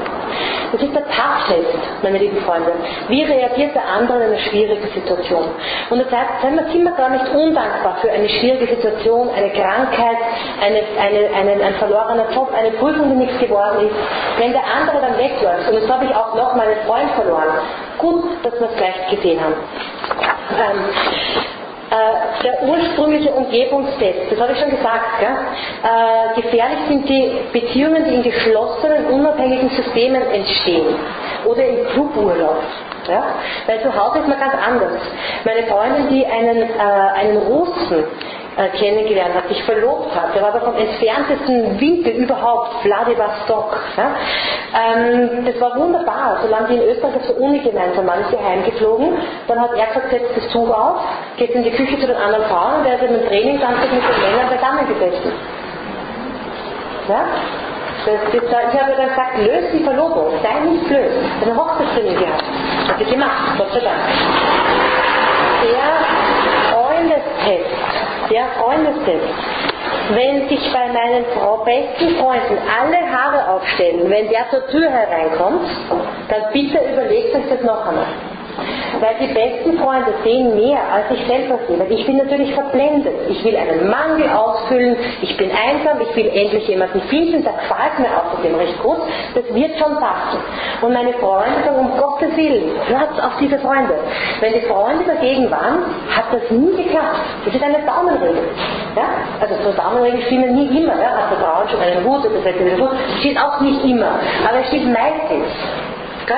Das ist der Tachtest, meine lieben Freunde. Wie reagiert der andere in einer schwierigen Situation? Und das heißt, sind wir gar nicht undankbar für eine schwierige Situation, eine Krankheit, eine, eine, eine, ein verlorener Job, eine Prüfung, die nichts geworden ist. Wenn der andere dann wegläuft, und jetzt habe ich auch noch meinen Freund verloren, gut, dass wir es gleich gesehen haben. Ähm, äh, der ursprüngliche Umgebungstest, das habe ich schon gesagt? Äh, gefährlich sind die Beziehungen, die in geschlossenen, unabhängigen Systemen entstehen oder im Cluburlaub. Ja? Weil zu Hause ist man ganz anders. Meine Freundin, die einen, äh, einen Russen kennengelernt hat, sich verlobt hat. Der war aber vom entferntesten Winkel überhaupt, Vladivostok. Ja? Ähm, das war wunderbar, solange die in Österreich der Uni gemeinsam waren, ist sie heimgeflogen. Dann hat er gesagt, setzt das Tuch auf, geht in die Küche zu den anderen Frauen und der ist in einem Trainingsanzug mit den Männern beisammen gesessen. Ja? Das, das, ich habe dann gesagt, löst die Verlobung, sei nicht blöd. Eine Hochzeitstraining gehabt. Hat sie gemacht, Gott sei Dank. Der Freundestest der Freundestest. Wenn sich bei meinen besten Freunden alle Haare aufstellen, wenn der zur Tür hereinkommt, dann bitte überlegt euch das noch einmal. Weil die besten Freunde sehen mehr, als ich selber sehe. Weil ich bin natürlich verblendet. Ich will einen Mangel ausfüllen, ich bin einsam, ich will endlich jemanden finden, das gefällt mir außerdem recht gut, das wird schon passen. Und meine Freunde sagen, um Gottes Willen, hört auf diese Freunde. Wenn die Freunde dagegen waren, hat das nie geklappt. Das ist eine Daumenregel. Ja? Also so Daumenregeln stimmen nie immer. Ja? Hat der Braun schon einen Hut, das hätte wieder Hut. Steht auch nicht immer. Aber es steht meistens. Ja?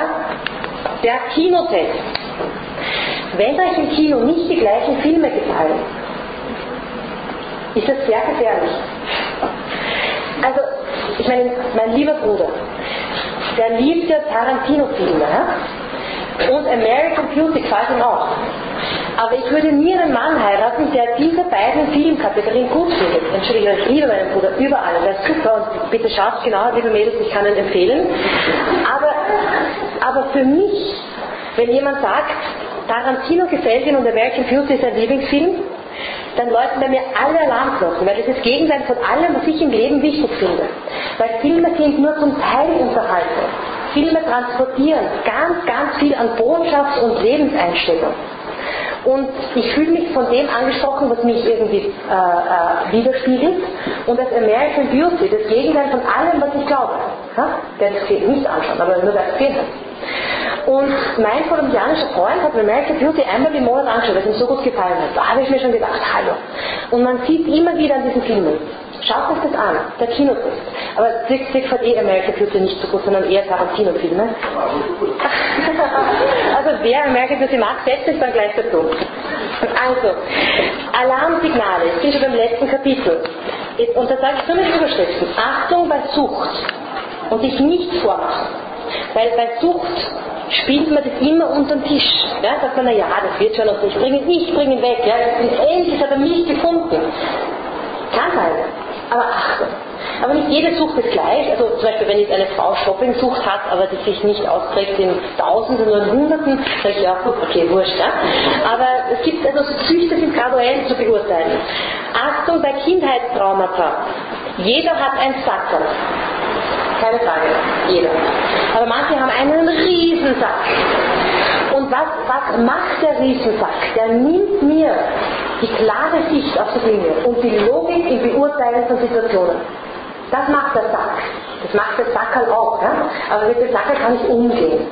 Der Kinotest. Wenn euch im Kino nicht die gleichen Filme gefallen, ist das sehr gefährlich. Also, ich meine, mein lieber Bruder, der liebt ja Tarantino-Filme, ja? Und American Beauty gefällt ihm auch. Aber ich würde nie einen Mann heiraten, der diese beiden Filmkategorien gut findet. Entschuldigung, ich liebe meinen Bruder überall, der ist super und bitte schaut genau, liebe Mädels, ich kann ihn empfehlen. Aber, aber für mich Wenn jemand sagt, Tarantino gefällt Ihnen und American Beauty ist ein Lieblingsfilm, dann läuten bei mir alle Alarmglocken, weil das ist das Gegenteil von allem, was ich im Leben wichtig finde. Weil Filme sind nur zum Teil Unterhaltung. Filme transportieren ganz, ganz viel an Botschaft und Lebenseinstellung. Und ich fühle mich von dem angesprochen, was mich irgendwie äh, äh, widerspiegelt. Und das American Beauty, das Gegenteil von allem, was ich glaube. Ja? Der das nicht anschauen, aber nur das gesehen Und mein kolumbianischer Freund hat mir American Beauty einmal im Monat angeschaut, weil es ihm so gut gefallen hat. Da habe ich mir schon gedacht, hallo. Und man sieht immer wieder an diesen Filmen, Schaut euch das an, der Kinotest. Aber Siegfried hat eh American Beauty nicht so gut, sondern eher Tarantino-Filme. also wer American Beauty mag, setzt sich dann gleich dazu. Also, Alarmsignale, ich bin schon beim letzten Kapitel. Und da sage ich mit Überschriften. Achtung bei Sucht. Und sich nichts vormachen. Weil bei Sucht spielt man das immer unter den Tisch. Ja, sagt man, na ja, das wird schon noch nicht bringen, ich bringe ihn weg. Ja, endlich hat er mich gefunden. Kann sein. Aber Achtung. Aber nicht jede Sucht ist gleich. Also zum Beispiel, wenn jetzt eine Frau Shoppingsucht hat, aber die sich nicht ausprägt in Tausenden, in Hunderten, sage ich ja, okay, wurscht. Ja? Aber es gibt also Süchte sind graduell zu beurteilen. Achtung bei Kindheitstraumata. Jeder hat ein Sackerl. Keine Frage, jeder. Aber manche haben einen Riesensack. Was, was macht der Riesensack? Der nimmt mir die klare Sicht auf die Dinge und die Logik im Beurteilen von Situationen. Das macht der Sack. Das macht der Sackerl auch. Ja? Aber mit dem Sackerl kann ich umgehen.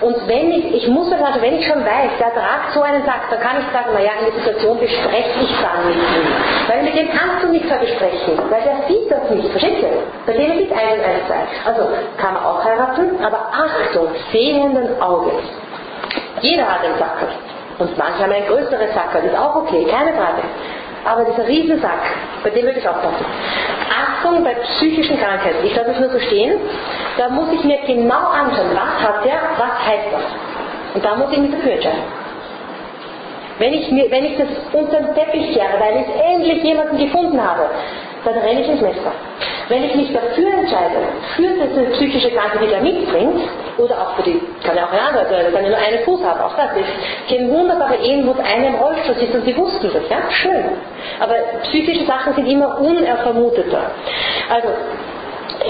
Und wenn ich, ich muss also, wenn ich schon weiß, der tragt so einen Sack, dann kann ich sagen, naja, in der Situation bespreche ich dann mit ihm. Weil mit dem kannst du nicht besprechen, weil der sieht das nicht. Versteht ihr? Bei dem ist ein eins sein. Also kann man auch heiraten, aber Achtung, sehenden Auges. Jeder hat einen Sackerl. Und manche haben ein größeres das ist auch okay, keine Frage. Aber dieser Riesensack, bei dem würde ich aufpassen. Achtung bei psychischen Krankheiten, ich lasse es nur so stehen, da muss ich mir genau anschauen, was hat der, was heißt das. Und da muss ich mich dafür entscheiden. Wenn ich, mir, wenn ich das unter den Teppich kehre, weil ich endlich jemanden gefunden habe, dann renne ich ins Messer. Wenn ich mich dafür entscheide, für diese psychische Krankheit, die der mitbringt, oder auch für die, kann ja auch eine andere sein, kann ja nur einen Fuß haben, auch das. Ich kenne wunderbare Ehen, wo eine im Rollstuhl sitzt und sie wussten das, ja, schön. Aber psychische Sachen sind immer unervermuteter. Also,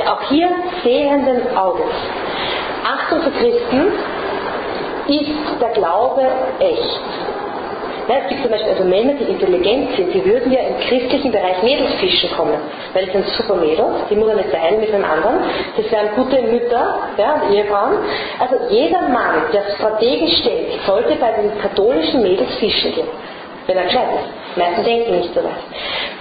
auch hier sehenden Auges. Achtung für Christen, ist der Glaube echt? Ja, es gibt zum Beispiel also Männer, die intelligent sind, die würden ja im christlichen Bereich Mädels fischen kommen, weil es sind super Mädels, die muss er nicht teilen mit einem anderen. Das wären gute Mütter, ja, Ehefrauen. Also jeder Mann, der strategisch denkt, sollte bei den katholischen Mädels fischen gehen, wenn er gescheit ist. Meisten denken nicht so weit.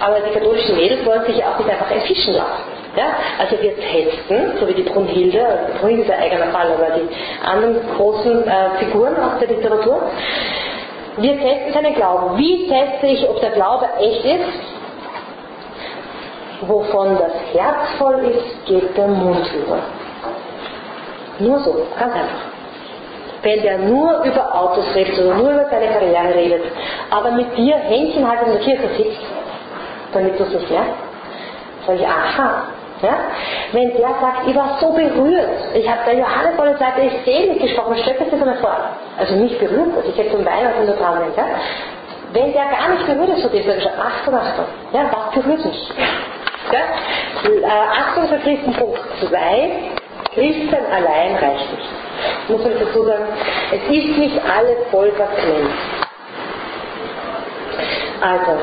Aber die katholischen Mädels wollen sich auch nicht einfach entfischen lassen. Ja? Also wir testen, so wie die Brunhilde, also Brunhilde ist ein eigener Fall, aber die anderen großen äh, Figuren aus der Literatur, wir testen seinen Glauben. Wie teste ich, ob der Glaube echt ist? Wovon das Herz voll ist, geht der Mund über. Nur so, ganz einfach. Wenn der nur über Autos redet oder nur über seine Karriere redet, aber mit dir Händchen halt in der Kirche sitzt, damit du es nicht merkst, sage ich, aha, ja? Wenn der sagt, ich war so berührt, ich habe der Johannes von der Seite ist selig gesprochen, stellt euch das einmal vor. Also mich berührt, also ich hätte zum Weihnachten nur dran ja? Wenn der gar nicht berührt ist, so ist er gesagt, Achtung, Achtung, ja, was berührt mich? Ja? Äh, Achtung für Christen Punkt 2, Christen allein reicht nicht. Muss man dazu sagen, es ist nicht alles voll, glänzt. Also,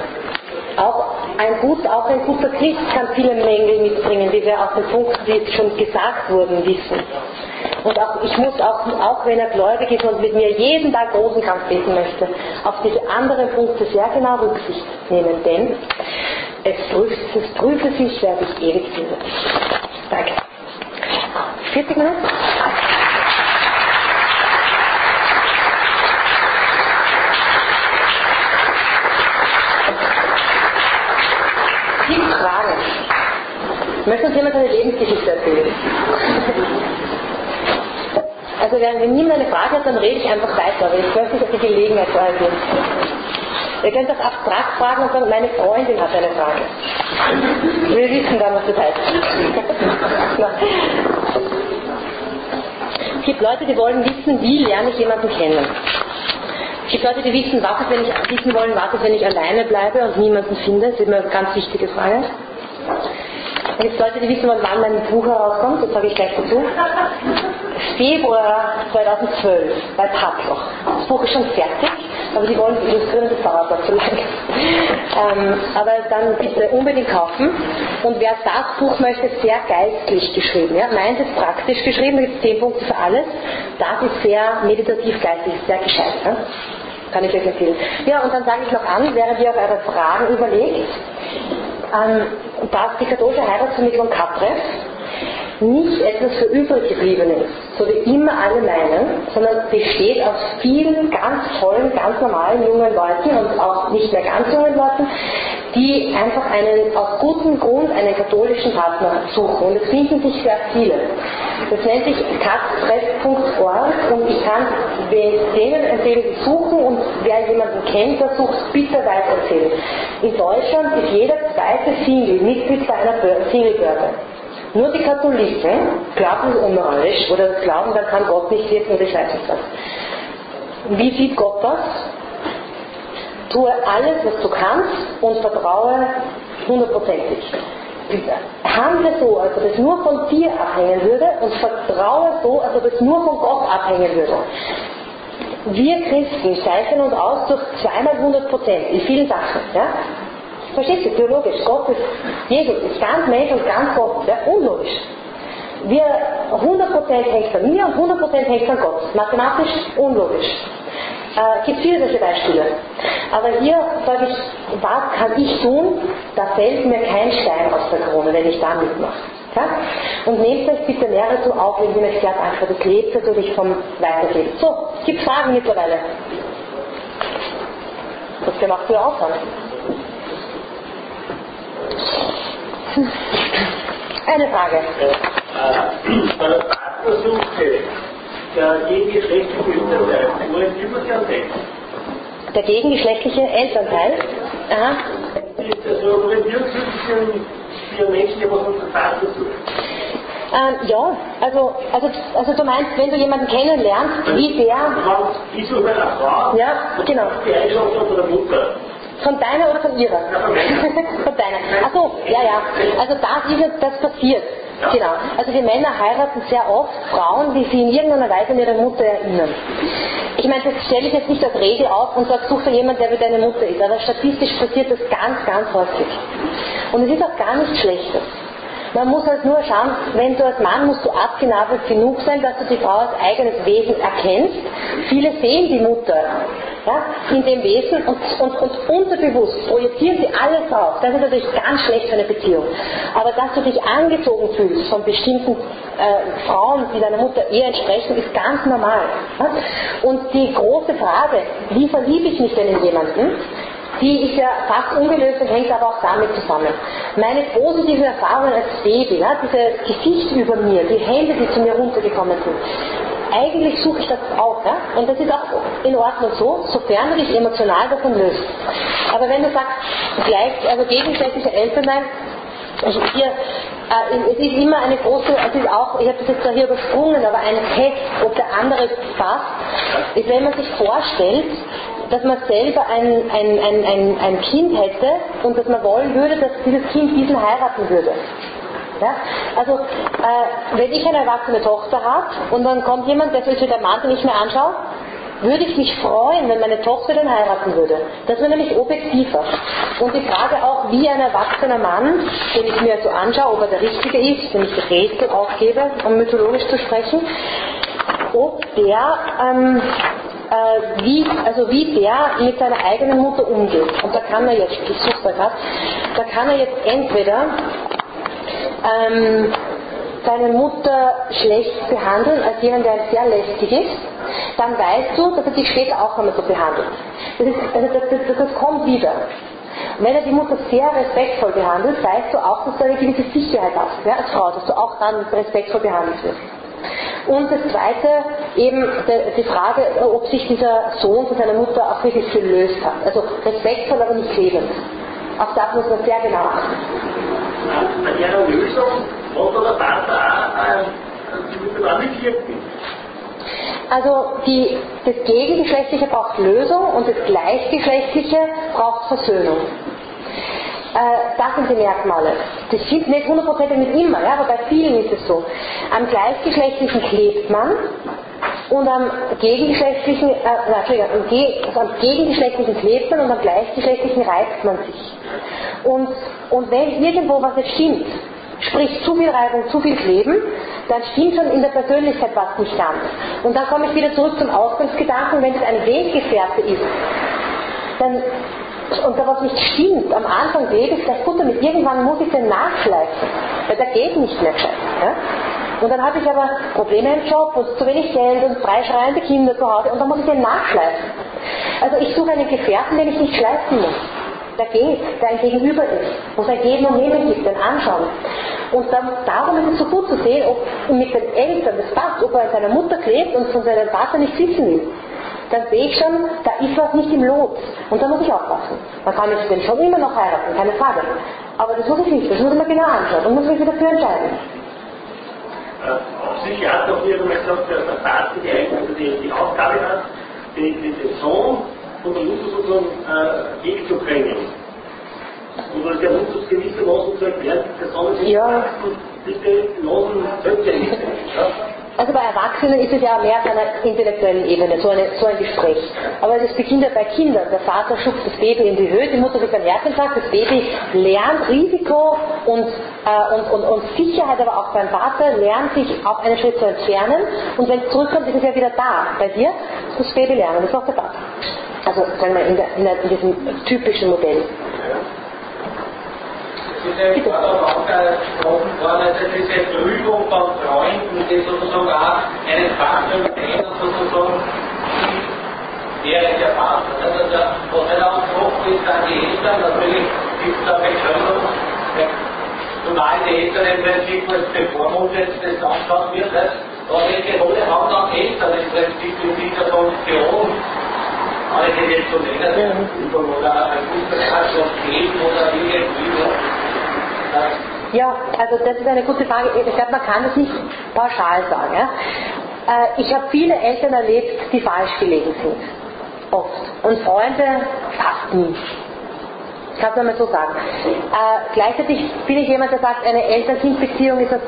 auch ein, gut, auch ein guter Christ kann viele Mängel mitbringen, wie wir aus den Punkten, die schon gesagt wurden, wissen. Und auch, ich muss auch, auch wenn er gläubig ist und mit mir jeden Tag großen Kampf beten möchte, auf diese anderen Punkte sehr genau Rücksicht nehmen, denn es prüft, es prüfe sich, wer sich ewig findet. Danke. 40 Minuten? Möchte uns jemand eine Lebensgeschichte erzählen? Also wenn niemand eine Frage hat, dann rede ich einfach weiter, aber ich möchte nicht auf die Gelegenheit erhalten. Ihr könnt das abstrakt fragen und sagen, meine Freundin hat eine Frage. Wir wissen dann, was das heißt. gibt Leute, die wollen wissen, wie lerne ich jemanden kennen. Es gibt Leute, die wissen, was ist, wenn ich, wissen wollen, was ist, wenn ich alleine bleibe und niemanden finde. Das ist immer eine ganz wichtige Frage. Gibt es Leute, die wissen wann mein Buch herauskommt. Das sage ich gleich dazu. Februar 2012 bei Paploch. Das Buch ist schon fertig, aber die wollen es illustrieren, das dauert noch zu lang. Ähm, aber dann bitte unbedingt kaufen. Und wer das Buch möchte, sehr geistlich geschrieben. Ja? Meins ist praktisch geschrieben, da gibt es 10 Punkte für alles. Das ist sehr meditativ geistig, sehr gescheit. Ja? Kann ich euch empfehlen. Ja, und dann sage ich noch an, während ihr auf eure Fragen überlegt, ähm, dass die katholische Heiratsvermittlung Kaprev nicht etwas für übriggebliebenes, so wie immer alle meinen, sondern besteht aus vielen ganz tollen, ganz normalen jungen Leuten und auch nicht mehr ganz jungen Leuten, die einfach einen, aus gutem Grund einen katholischen Partner suchen. Und es finden sich sehr viele. Das nennt sich katpress.org und ich kann denen empfehlen, die suchen und wer jemanden kennt, der sucht, bitte weitererzählen. In Deutschland ist jeder zweite Single Mitglied bei einer Singlebörse. Nur die Katholiken glauben unmoralisch oder glauben, da kann Gott nicht wirken oder ich weiß nicht was. Wie sieht Gott das? Tue alles, was du kannst und vertraue hundertprozentig. Handle so, als ob es nur von dir abhängen würde und vertraue so, als ob es nur von Gott abhängen würde. Wir Christen zeichnen uns aus durch zweimal 100 Prozent in vielen Sachen. Ja? Verstehst du? Theologisch. Gott ist, Jesus ist ganz Mensch und ganz Gott. Ja, unlogisch. Wir 100% hängt an mir und 100% hängt an Gott. Mathematisch unlogisch. Äh, gibt viele solche Beispiele. Aber hier sage ich, was kann ich tun? Da fällt mir kein Stein aus der Krone, wenn ich da mitmache. Ja? Und nehmt euch bitte mehrere zu auf, wenn ihr sehr dankbar das lebt natürlich vom Weitergeben. So, es gibt Fragen mittlerweile. Was gemacht für Aufwand? Eine Frage. Äh, bei der Partnersuche der gegengeschlechtliche Elternteil? Der gegengeschlechtliche Elternteil? Aha. Also für Menschen, die was. Ähm, ja, also, also, also du meinst, wenn du jemanden kennenlernst, wie der... Ich Frau, ja, genau. die Eigenschaften von der Mutter. Von deiner oder von ihrer? von deiner. Achso, ja, ja. Also das ist jetzt, das passiert. Genau. Also die Männer heiraten sehr oft Frauen, die sie in irgendeiner Weise an ihre Mutter erinnern. Ich meine, das stelle ich jetzt nicht als Regel auf und sage, such dir jemanden, der wie deine Mutter ist. Aber statistisch passiert das ganz, ganz häufig. Und es ist auch gar nichts Schlechtes. Man muss halt nur schauen, wenn du als Mann musst du abgenabelt genug sein, dass du die Frau als eigenes Wesen erkennst. Viele sehen die Mutter ja, in dem Wesen und, und, und unterbewusst projizieren sie alles drauf. Das ist natürlich ganz schlecht für eine Beziehung. Aber dass du dich angezogen fühlst von bestimmten äh, Frauen, die deiner Mutter eher entsprechen, ist ganz normal. Ja? Und die große Frage, wie verliebe ich mich denn in jemanden? Die ist ja fast ungelöst und hängt aber auch damit zusammen. Meine positiven Erfahrungen als Baby, ja, dieses Gesicht über mir, die Hände, die zu mir runtergekommen sind, eigentlich suche ich das auch. Ja? Und das ist auch in Ordnung so, sofern du dich emotional davon löst. Aber wenn du sagst, gleich, also gegenseitige Elternteil, also hier, äh, es ist immer eine große, es ist auch, ich habe das jetzt da hier übersprungen, aber ein Test, ob der andere passt, ist, wenn man sich vorstellt, dass man selber ein, ein, ein, ein, ein Kind hätte und dass man wollen würde, dass dieses Kind diesen heiraten würde. Ja? Also, äh, wenn ich eine erwachsene Tochter habe und dann kommt jemand, der sich der Mann nicht mehr anschaut, würde ich mich freuen, wenn meine Tochter den heiraten würde. Das wäre nämlich objektiver. Und die Frage auch, wie ein erwachsener Mann, den ich mir so anschaue, ob er der Richtige ist, wenn ich das Rätsel aufgebe, um mythologisch zu sprechen, ob der ähm, äh, wie, also wie der mit seiner eigenen Mutter umgeht. Und da kann er jetzt, ich suche da gerade, da kann er jetzt entweder ähm, seine Mutter schlecht behandeln als jemand, der sehr lästig ist, dann weißt du, dass er dich später auch einmal so behandelt. Das, ist, also das, das, das kommt wieder. Wenn er die Mutter sehr respektvoll behandelt, weißt du auch, dass du eine gewisse Sicherheit hast, ja, als Frau, dass du auch dann respektvoll behandelt wirst. Und das Zweite, eben die Frage, ob sich dieser Sohn von seiner Mutter auch wirklich gelöst hat. Also respektvoll, aber nicht lebend. Auf das muss man sehr genau achten. Bei der Lösung hat der Vater auch auch mitwirken. also die, das Gegengeschlechtliche braucht Lösung und das Gleichgeschlechtliche braucht Versöhnung. Äh, das sind die Merkmale. Das stimmt nicht hundertprozentig mit immer, ja, aber bei vielen ist es so. Am Gleichgeschlechtlichen klebt man und am Gegengeschlechtlichen, äh, na, am, Ge also am Gegengeschlechtlichen klebt man und am Gleichgeschlechtlichen reibt man sich. Und, und wenn irgendwo was nicht stimmt, sprich zu viel Reibung, zu viel Kleben, dann stimmt schon in der Persönlichkeit was nicht ganz. Und dann komme ich wieder zurück zum Ausgangsgedanken, wenn es ein Weggefährte ist, dann und da was nicht stimmt, am Anfang es vielleicht gut damit, irgendwann muss ich den nachschleifen, weil der geht nicht mehr gescheit. Ja? Und dann habe ich aber Probleme im Job und zu wenig Geld und freischreiende Kinder zu Hause und dann muss ich den nachschleifen. Also ich suche einen Gefährten, den ich nicht schleifen muss. Der geht, der ein Gegenüber ist, wo es ein Geben und Nehmen gibt, den Anschauen. Und dann, darum ist es so gut zu sehen, ob mit den Eltern das passt, ob er an seiner Mutter klebt und von seinem Vater nicht wissen will dann sehe ich schon, da ist was nicht im Lot. Und da muss ich aufpassen. Man kann ich den schon immer noch heiraten, keine Frage. Aber das muss ich nicht, das muss ich mir genau anschauen und muss mich dafür entscheiden. Äh, Psychiater hier einmal gesagt, der Vater die, also die, die Aufgabe hat, den, den, Sohn von der Mutter sozusagen äh, wegzubringen. Oder der Mutter gewissermaßen zu erklären, der Sohn ist ja. bitte lassen, selbstständig sein. Also bei Erwachsenen ist es ja mehr auf einer intellektuellen Ebene, so, eine, so ein Gespräch. Aber es beginnt ja bei Kindern. Der Vater schubst das Baby in die Höhe, die Mutter wird beim Herzinfarkt, das Baby lernt Risiko und, äh, und, und, und Sicherheit, aber auch beim Vater lernt sich auch einen Schritt zu entfernen und wenn es zurückkommt, ist es ja wieder da. Bei dir das Baby lernen, das macht der Vater. Also sagen wir in, der, in, der, in diesem typischen Modell diese Forderung worden, also diese Prüfung von Freunden, die sozusagen auch einen Partner kennen, sozusagen, wäre der Partner. Also der, halt oft ist, dann die Eltern, natürlich gibt es da Begründung, zumal die Eltern im Prinzip als bevormundet das angeschaut wird, aber welche Rolle haben dann Eltern im Prinzip in dieser Funktion? Aber ich jetzt so nennen, oder ein guter Ratschlag geben oder irgendwie, ja, also das ist eine gute Frage. Ich glaube, man kann das nicht pauschal sagen. Ja? Äh, ich habe viele Eltern erlebt, die falsch gelegen sind. Oft. Und Freunde fast nie. Ich kann es mal so sagen. Äh, gleichzeitig bin ich jemand, der sagt, eine Eltern-Kind-Beziehung ist etwas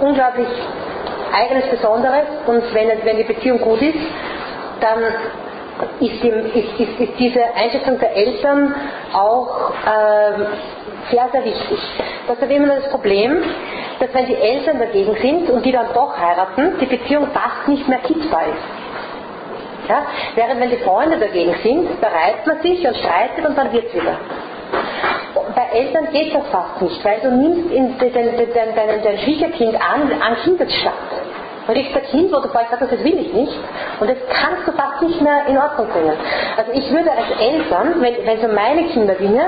unglaublich eigenes Besonderes und wenn, wenn die Beziehung gut ist, dann ist, die, ist, ist, ist diese Einschätzung der Eltern auch äh, sehr, sehr wichtig. Das ist immer das Problem, dass wenn die Eltern dagegen sind und die dann doch heiraten, die Beziehung fast nicht mehr kippbar ist. Ja? Während wenn die Freunde dagegen sind, bereitet man sich und streitet und dann wird es wieder. Bei Eltern geht das fast nicht, weil du nimmst in dein, dein, dein, dein Schwiegerkind an, an Kindesstatt. Du kriegst ein Kind, wo du vorher gesagt hast, das will ich nicht. Und das kannst du fast nicht mehr in Ordnung bringen. Also ich würde als Eltern, wenn, wenn so meine Kinder ginge,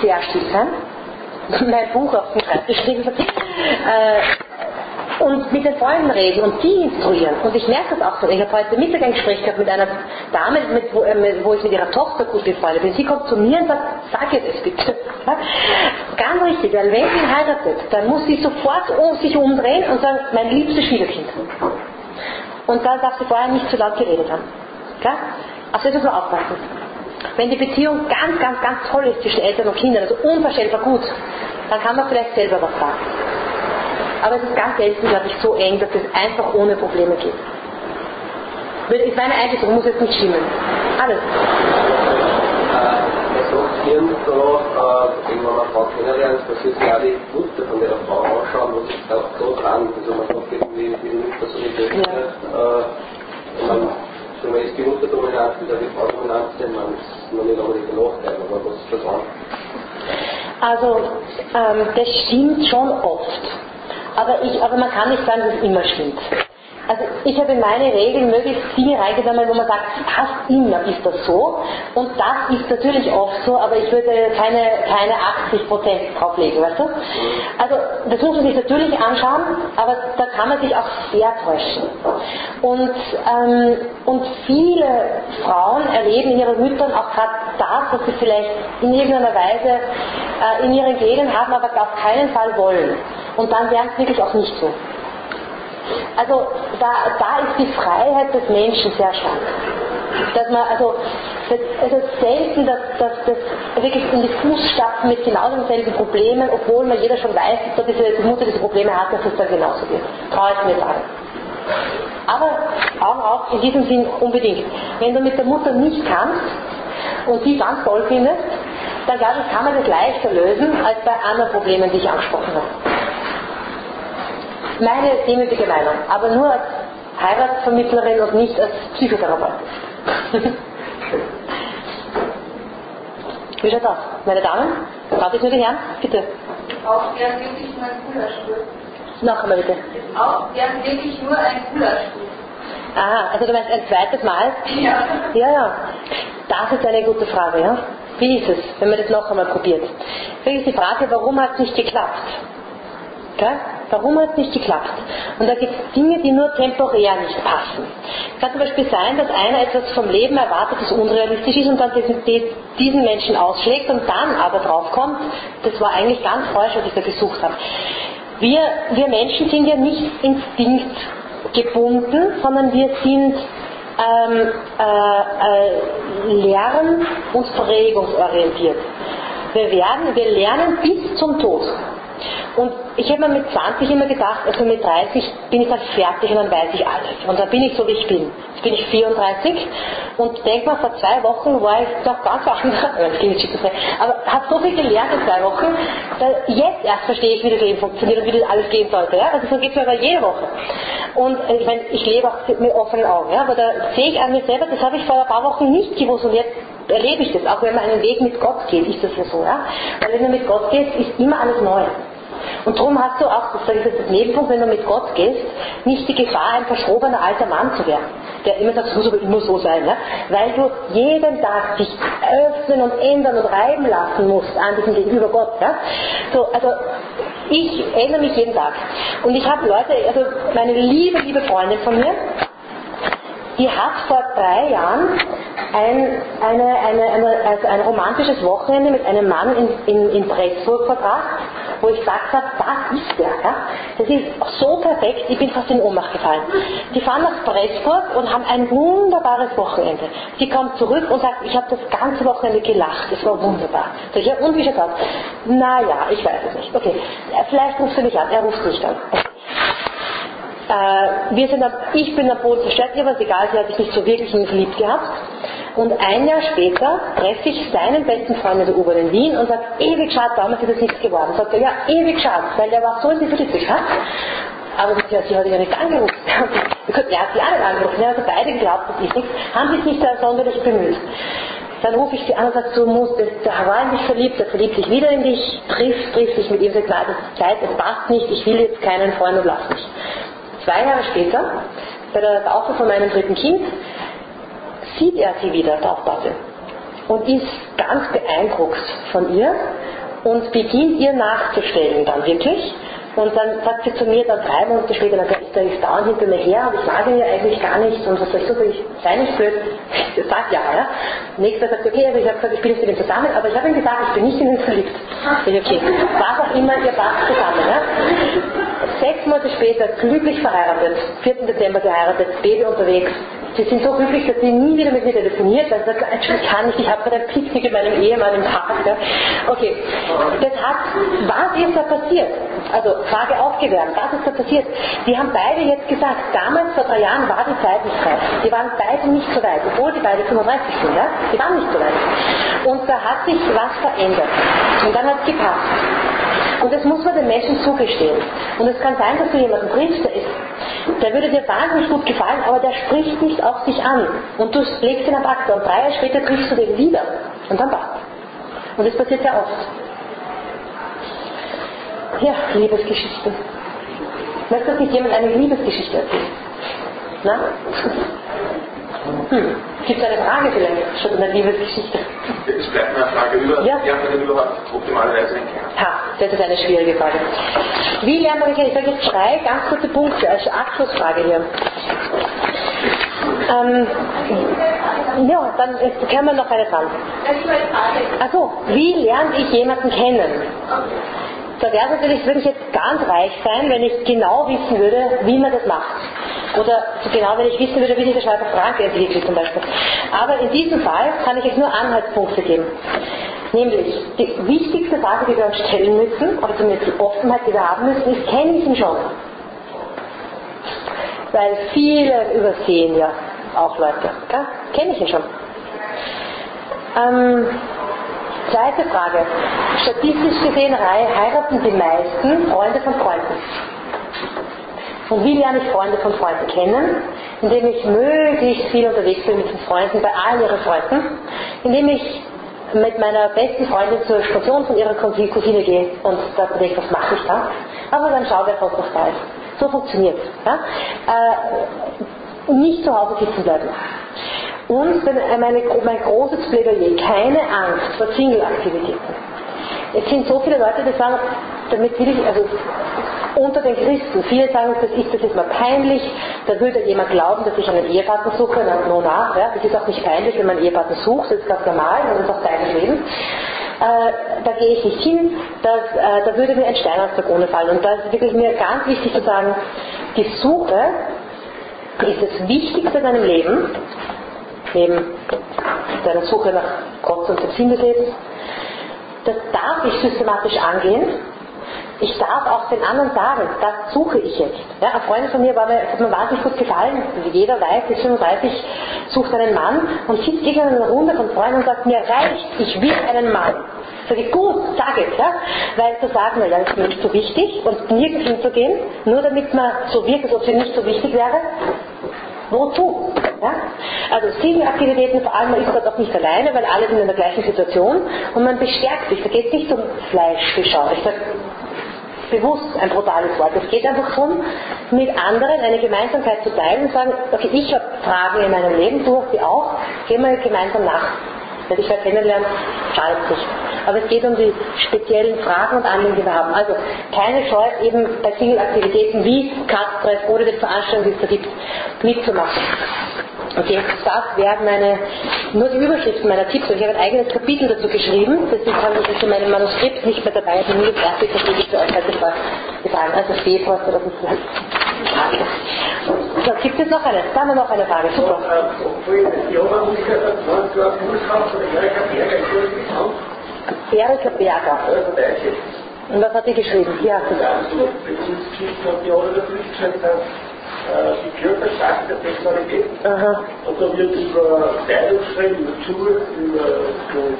sehr still sein, mein Buch auf den Schreibtisch legen äh, und mit den Freunden reden und die instruieren. Und ich merke das auch so. Ich habe heute Mittag ein Gespräch gehabt mit einer Dame, mit, wo, äh, wo, ich mit ihrer Tochter gut befreundet bin. Sie kommt zu mir und sagt, sag ihr das bitte. Ja? Ganz richtig, weil wenn sie heiratet, dann muss sie sofort um, sich umdrehen und sagen, mein liebstes Schwiegerkind. Und dann darf sie vorher nicht zu laut geredet haben. Ja? Also das muss man aufpassen. Wenn die Beziehung ganz, ganz, ganz toll ist zwischen Eltern und Kindern, also unverstellbar gut, dann kann man vielleicht selber was sagen. Aber es ist ganz selten, glaube ich, so eng, dass es einfach ohne Probleme geht. Ist meine Einschätzung, muss jetzt nicht stimmen. Alles. Hier so, äh, wenn man eine Frau kennenlernt, sich auch die Mutter von ihrer Frau anschauen, was ist auch so dran. Also man sagt irgendwie, die Mutter so nicht ja. äh, man wenn man ist die Mutterdominanz oder die Fraudominanz, dann man ist man nicht unbedingt ein Nachteil, aber was ist das an? Also, ähm, das stimmt schon oft. Aber, ich, aber man kann nicht sagen, dass es immer stimmt. Also ich habe in meine Regeln möglichst Dinge reingenommen, wo man sagt, fast immer ist das so. Und das ist natürlich oft so, aber ich würde keine, keine 80% drauflegen, weißt du? Also das muss man sich natürlich anschauen, aber da kann man sich auch sehr täuschen. Und, ähm, und viele Frauen erleben in ihren Müttern auch gerade das, was sie vielleicht in irgendeiner Weise äh, in ihren Genen haben, aber auf keinen Fall wollen. Und dann wären es wirklich auch nicht so. Also da, da ist die Freiheit des Menschen sehr stark. Dass man, also, das, es ist selten, dass, dass das wirklich in die Fußstapfen mit genau denselben Problemen, obwohl man jeder schon weiß, dass diese, die Mutter diese Probleme hat, dass es dann genauso wird. Traue ich mir sagen. Aber Augen auf, in diesem Sinn unbedingt. Wenn du mit der Mutter nicht kannst und sie ganz toll findest, dann glaube ich, kann man das leichter lösen als bei anderen Problemen, die ich angesprochen habe. Meine demütige Meinung, aber nur als Heiratsvermittlerin und nicht als Psychotherapeutin. Wie schaut aus? Meine Damen, darf ich nur die Herren? Bitte. Auch gern wirklich nur ein Gulaschstuhl. Noch einmal bitte. Auch gern wirklich nur ein Gulaschstuhl. Aha, also du meinst ein zweites Mal? Ja. Ja, ja. Das ist eine gute Frage, ja? Wie ist es, wenn man das noch einmal probiert? Wirklich die Frage, warum hat es nicht geklappt? Okay? Warum hat es nicht geklappt? Und da gibt es Dinge, die nur temporär nicht passen. Es kann zum Beispiel sein, dass einer etwas vom Leben erwartet, das unrealistisch ist und dann diesen, diesen Menschen ausschlägt und dann aber draufkommt, das war eigentlich ganz falsch, was ich da gesucht habe. Wir, wir Menschen sind ja nicht instinktgebunden, sondern wir sind ähm, äh, äh, lern- und prägungsorientiert. Wir, werden, wir lernen bis zum Tod. Und ich habe mir mit 20 immer gedacht, also mit 30 bin ich dann fertig und dann weiß ich alles. Und dann bin ich so, wie ich bin. Jetzt bin ich 34 und denke mal, vor zwei Wochen war ich doch ganz anders. Aber habe so viel gelernt in zwei Wochen, jetzt erst verstehe ich, wie das Leben funktioniert und wie das alles gehen sollte. Ja? Also so geht es mir aber jede Woche. Und äh, ich meine, ich lebe auch mit offenen Augen. Ja? Aber da sehe ich an mir selber, das habe ich vor ein paar Wochen nicht gewusst und jetzt erlebe ich das. Auch wenn man einen Weg mit Gott geht, ist das ja so. Ja? Weil wenn du mit Gott gehst, ist immer alles neu. Und darum hast du auch, das ist das Nebenpunkt, wenn du mit Gott gehst, nicht die Gefahr, ein verschrobener alter Mann zu werden, der immer sagt, es muss aber immer so sein, ne? weil du jeden Tag dich öffnen und ändern und reiben lassen musst an diesem Gegenüber Gott. Ja? So, also ich ändere mich jeden Tag. Und ich habe Leute, also meine liebe, liebe Freundin von mir, die hat vor drei Jahren ein, eine, eine, eine, also ein romantisches Wochenende mit einem Mann in, in, in Pressburg verbracht, wo ich gesagt habe, das ist der. Ja? Das ist so perfekt, ich bin fast in Ohnmacht gefallen. Die fahren nach Pressburg und haben ein wunderbares Wochenende. Sie kommt zurück und sagt, ich habe das ganze Wochenende gelacht, es war wunderbar. Sag ich, und wie schaut aus? Naja, ich weiß es nicht. Okay, vielleicht rufst du mich an, er ruft mich an. Äh, wir sind, ich bin zerstört, ihr war es egal, sie hat sich nicht so wirklich in verliebt gehabt. Und ein Jahr später treffe ich seinen besten Freund in der U-Bahn in Wien und sage, ewig schade, damals ist das nichts geworden. Sagt er, ja, ewig schade, weil der war so in sie verliebt. Ja? Aber sie, sie hat ja nicht angerufen. Wir könnten, ja, sie auch nicht angerufen. Also beide geglaubt, das ist nichts. Haben sich nicht sonderlich bemüht. Dann rufe ich sie an und sage, du musst, der war in dich verliebt, der verliebt sich wieder in dich, triff, triff dich mit ihm, sagt, nein, das ist Zeit, es passt nicht, ich will jetzt keinen Freund und lass mich. Zwei Jahre später, bei der Taufe von meinem dritten Kind, sieht er sie wieder, Taufplatte, und ist ganz beeindruckt von ihr und beginnt ihr nachzustellen dann wirklich. Und dann sagt sie zu mir dann drei Monate später, dann ist er dauernd hinter mir her und ich mag ihn ja eigentlich gar nicht und was soll ich so, ich sei nicht blöd, ich sag ja, ja. Nächster sagt, okay, also ich habe gesagt, ich bin jetzt mit ihm zusammen, aber ich habe ihm gesagt, ich bin nicht in ihn verliebt. Ich, okay, was auch immer, ihr passt zusammen, ja. Sechs Monate später, glücklich verheiratet, 4. Dezember geheiratet, Baby unterwegs, Sie sind so glücklich, dass sie nie wieder mit mir telefoniert, sie sagt, ich kann nicht, ich habe gerade ein Picknick mit meinem Ehemann im Park. Okay, das hat, was ist da passiert? Also Frage aufgewärmt, was ist da passiert? Die haben beide jetzt gesagt, damals vor drei Jahren war die Zeit nicht reif. Die waren beide nicht so weit, obwohl die beide 35 sind, ja? Die waren nicht so weit. Und da hat sich was verändert. Und dann hat es gepasst. Und das muss man den Menschen zugestehen. Und es kann sein, dass du jemanden triffst, der, ist, der würde dir wahnsinnig gut gefallen, aber der spricht nicht auf dich an. Und du legst ihn ab Akte und drei Jahre später triffst du den wieder. Und dann passt. Und das passiert sehr oft. Ja, Liebesgeschichte. Möchte uns nicht jemand eine Liebesgeschichte erzählen? Na? Hm. Gibt es eine Frage vielleicht schon in der Liebesgeschichte? Es bleibt eine Frage über, ja. wie lernt man denn überhaupt optimalerweise kennen? Ha, das ist eine schwierige Frage. Wie lernt man kennen? Ich sage jetzt drei ganz kurze Punkte als Abschlussfrage hier. Ähm, ja, dann können wir noch eine dran. Also, wie lerne ich jemanden kennen? Da wäre natürlich, würde ich jetzt ganz reich sein, wenn ich genau wissen würde, wie man das macht. Oder genau, wenn ich wissen würde, wie sich der Schweizer Franke entwickelt zum Beispiel. Aber in diesem Fall kann ich euch nur Anhaltspunkte geben. Nämlich, die wichtigste Frage, die wir uns stellen müssen, oder zumindest die Offenheit, die wir haben müssen, ist, kenne ich ihn schon? Weil viele übersehen ja auch Leute. Kenne ich ihn schon? Ähm, zweite Frage. Statistisch gesehen heiraten die meisten Freunde von Freunden. Und wie lerne ich Freunde von Freunden kennen? Indem ich möglichst viel unterwegs bin mit den Freunden, bei allen ihren Freunden. Indem ich mit meiner besten Freundin zur Station von ihrer Cousine gehe und da denke, was mache ich da? Aber dann schaue, wer sonst noch da ist. So funktioniert es. Ja? Äh, nicht zu Hause sitzen bleiben. Und meine, mein großes Plädoyer, keine Angst vor Single-Aktivitäten. Es sind so viele Leute, die sagen, damit will ich, also unter den Christen, viele sagen, das ist, das ist mir peinlich, da würde jemand glauben, dass ich einen Ehepartner suche, na, no, na, ja, das ist auch nicht peinlich, wenn man einen Ehepartner sucht, das ist ganz normal, das ist auch dein Leben. Äh, da gehe ich nicht hin, das, äh, da würde mir ein Stein aus der Krone fallen. Und da ist wirklich mir ganz wichtig zu sagen, die Suche ist das Wichtigste in deinem Leben, neben deiner Suche nach Gott und dem Sinn des Lebens. Das darf ich systematisch angehen ich darf auch den anderen sagen, das suche ich jetzt. Ja, eine Freundin von mir war mir, hat mir wahnsinnig gut gefallen. Wie jeder weiß, ist 35, sucht einen Mann und sitzt in einer Runde von Freunden und sagt, mir reicht, ich will einen Mann. Sag ich, gut, sag es, ja? Weil zu sagen, na ja, ist mir nicht so wichtig und nirgends hinzugehen, nur damit man so wirkt, als ob sie nicht so wichtig wäre, wozu? Ja? Also Single-Aktivitäten, vor allem man ist dort auch nicht alleine, weil alle sind in der gleichen Situation und man bestärkt sich. Da geht es nicht um Fleischbeschau. Ich sage, bewusst ein brutales Wort. Es geht einfach darum, mit anderen eine Gemeinsamkeit zu teilen und sagen, okay, ich habe Fragen in meinem Leben, du hast sie auch, gehen wir gemeinsam nach. Wenn ich wer kennenlernt, schadet nicht. Aber es geht um die speziellen Fragen und Anliegen, die wir haben. Also keine Scheu, eben bei Single-Aktivitäten wie Katztreff oder den Veranstaltungen, die es da gibt, mitzumachen. Okay, das werden meine, nur die Überschriften meiner Tipps. Ich habe ein eigenes Kapitel dazu geschrieben. Das ist, habe ich in meinem Manuskript nicht mehr dabei. Also nur das erste Kapitel für euch heute gefallen. Also Februar 2012. So, gibt es noch eine? Da haben wir noch eine Frage. Super. Erika Berger. Und was hat die geschrieben? Ja, äh, die Körperschaft der Sexualität. Aha. Und da wird über Teilung geschrieben, über Schuhe, über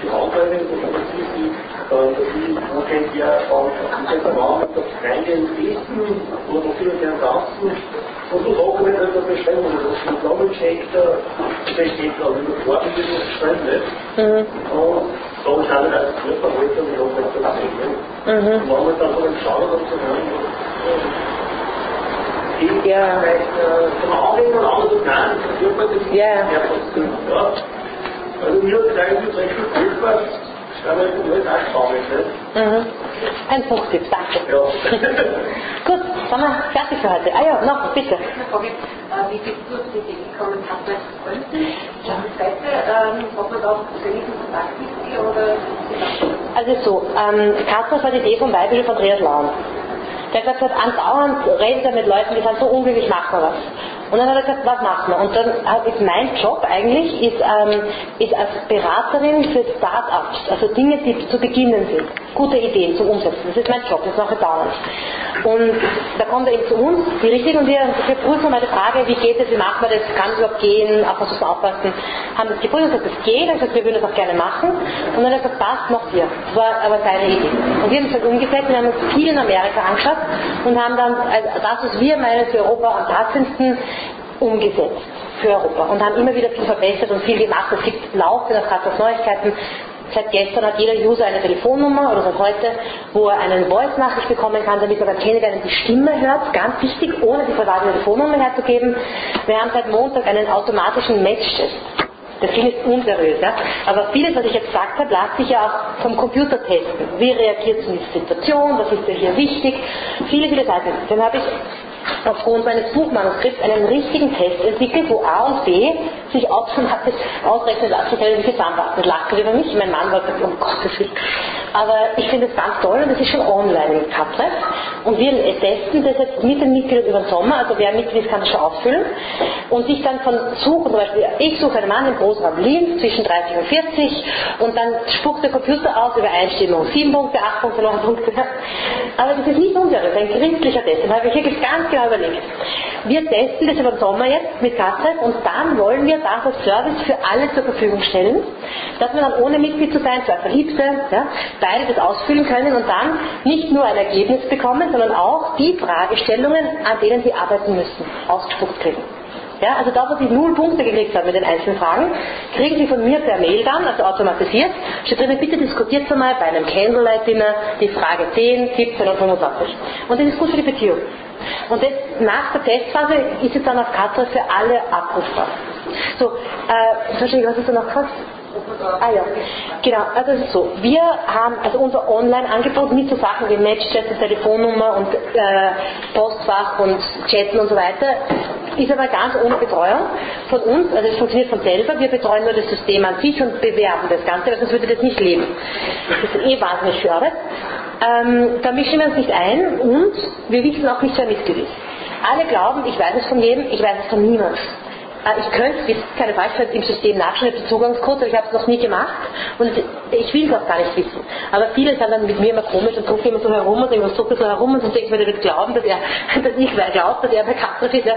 die wo man sieht, wie, wie wo kennt ihr auch dieser Mann mit der Freundin essen oder viele gerne tanzen. Und so Sachen wird halt da beschreiben, oder das ist Doppelcheck, da steht da über Farben, die das schreiben nicht. Mhm. Und da ist alle als Körperhalter, wie auch nicht das sehen. Mhm. Und wenn man dann von dem Schauen und so Anlegen und alles und nein, ja. ja. Also mir hat eigentlich recht gut hilfreich, schreibe ich mir nicht anspannend. Mhm. Ein Punkttipp, danke. Ja. Gut, sind wir fertig für heute. Ah ja, noch, bitte. Wie du auf die Idee gekommen, zu gründen? Ja. Und das zweite, ob man auch persönlichen Kontakt mit dir oder? Also so, ähm, Katrin war die Idee vom Weibischen von Andreas Laun der gesagt hat, andauernd redet er mit Leuten, die sind so unglücklich, machen wir was. Und dann hat er gesagt, was machen wir? Und dann ist mein Job eigentlich, ist, ähm, ist als Beraterin für Start-ups, also Dinge, die zu beginnen sind, gute Ideen zum Umsetzen. Das ist mein Job, das mache ich dauernd. Und da kommt er eben zu uns, die Richtigen, und wir, wir prüfen mal die Frage, wie geht es, wie macht man das, kann es überhaupt gehen, auf was muss man aufpassen. Haben das geprüft und gesagt, das geht, und gesagt, wir würden das auch gerne machen. Und dann hat er gesagt, passt, macht ihr. Das war aber seine Idee. Und wir haben es dann umgesetzt, wir haben uns viel in Amerika angeschaut und haben dann also das, was wir meinen für Europa am passendsten umgesetzt für Europa und haben immer wieder viel verbessert und viel gemacht. Es gibt laufend auf Katras Neuigkeiten. Seit gestern hat jeder User eine Telefonnummer oder seit heute, wo er eine Voice-Nachricht bekommen kann, damit er beim Kennenlernen die Stimme hört. Ganz wichtig, ohne die private Telefonnummer herzugeben. Wir haben seit Montag einen automatischen Match-Test. Das klingt jetzt unseriös, ja? aber vieles, was ich jetzt gesagt habe, lässt sich ja auch vom Computer testen. Wie reagiert es in dieser Situation? Was ist dir hier wichtig? Viele, viele Seiten. Dann habe ich aufgrund meines Buchmanuskripts einen richtigen Test entwickelt, wo A und B sich automatisch ausrechnen lassen wie viel Zahnpasta. Das lacht über mich. Mein Mann war um Gottes Willen. Aber ich finde es ganz toll und das ist schon online im Katreff. Und wir testen das jetzt mit den Mitgliedern über den Sommer. Also wer Mitglied ist, kann das schon ausfüllen. Und sich dann von Suchen, zum Beispiel, ich suche einen Mann im Großraum Linz zwischen 30 und 40 und dann spuckt der Computer aus Übereinstimmung. Sieben Punkte, acht Punkte, neun Punkte. Aber das ist nicht unser, das ist ein christlicher Test. Den habe ich wirklich ganz genau überlegt. Wir testen das über den Sommer jetzt mit Katreff und dann wollen wir als Service für alle zur Verfügung stellen, dass wir dann ohne Mitglied zu sein, zwei Verliebte, ja, beide das ausfüllen können und dann nicht nur ein Ergebnis bekommen, sondern auch die Fragestellungen, an denen sie arbeiten müssen, ausgespuckt kriegen. Ja, also da, wo Sie null Punkte gekriegt haben mit den einzelnen Fragen, kriegen Sie von mir per Mail dann, also automatisiert, steht drinnen, bitte diskutiert mal bei einem Candlelight-Dinner die Frage 10, 17 und 25. Und das ist gut für die Beziehung. Und das, nach der Testphase ist es dann auf Katra für alle abrufbar. So, äh, Entschuldigung, was ist da noch gefragt? Ah ja, genau, also es ist so, wir haben also unser Online-Angebot mit so Sachen wie Matchchat, Telefonnummer und äh, Postfach und Chatten und so weiter, ist aber ganz ohne Betreuung von uns, also es funktioniert von selber, wir betreuen nur das System an sich und bewerben das Ganze, weil sonst würde das nicht leben. Das ist eh wahnsinnig viel Arbeit. Ähm, da mischen wir uns nicht ein und wir wissen auch nicht, wer Mitglied. Alle glauben, ich weiß es von jedem, ich weiß es von niemandem. Äh, ich könnte, es keine Frage, im System nachschauen, die Zugangscode, aber ich habe es noch nie gemacht und ich will es auch gar nicht wissen. Aber viele sind dann mit mir immer komisch und gucken immer so herum und zucken so herum und dann denke ich mir, der wird glauben, dass, er, dass ich glaube, dass er bei Katrin ist, ja,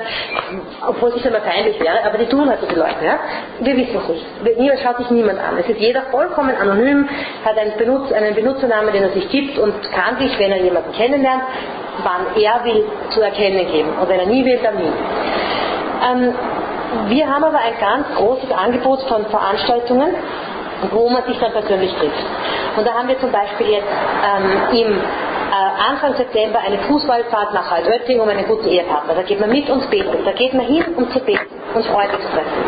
obwohl es einmal peinlich wäre, aber die tun halt so die Leute. Ja. Wir wissen es nicht. Niemand schaut sich niemand an. Es ist jeder vollkommen anonym, hat einen, Benutz, einen Benutzernamen, den er sich gibt und kann sich, wenn er jemanden kennenlernt, wann er will, zu erkennen geben. Und wenn er nie will, dann nie. Ähm, wir haben aber ein ganz großes Angebot von Veranstaltungen, wo man sich dann persönlich trifft. Und da haben wir zum Beispiel jetzt ähm, im äh, Anfang September eine Fußballfahrt nach Altötting um einen guten Ehepartner. Da geht man mit uns beten. Da geht man hin, um zu beten und Freunde zu treffen.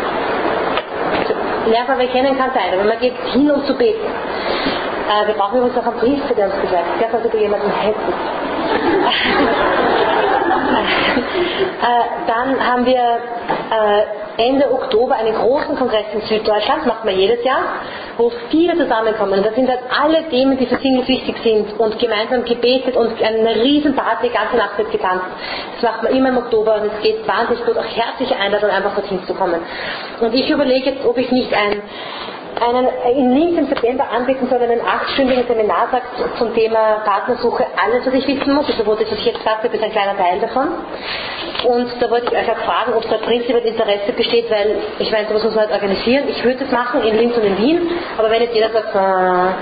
Lernt man wer kennen kann sein, aber man geht hin, um zu beten. Äh, wir brauchen übrigens noch einen Priester, der uns gesagt hat, falls du jemanden hättest. äh, dann haben wir äh, Ende Oktober einen großen Kongress in Süddeutschland, macht man jedes Jahr, wo viele zusammenkommen. Und da sind halt alle Themen, die für Singles wichtig sind und gemeinsam gebetet und eine riesen Party, die ganze Nacht wird getanzt. Das macht man immer im Oktober und es geht wahnsinnig gut, auch herzliche Einladung, einfach dorthin zu kommen. Und ich überlege jetzt, ob ich nicht ein einen, in Linz im September anbieten soll, einen achtstündigen Seminartag zum Thema Partnersuche, alles, was ich wissen muss. Also, wo das, was ich jetzt gesagt habe, ist ein kleiner Teil davon. Und da wollte ich euch auch fragen, ob da prinzipiell Interesse besteht, weil ich meine, sowas muss man halt organisieren. Ich würde das machen in Linz und in Wien, aber wenn jetzt jeder sagt, ah,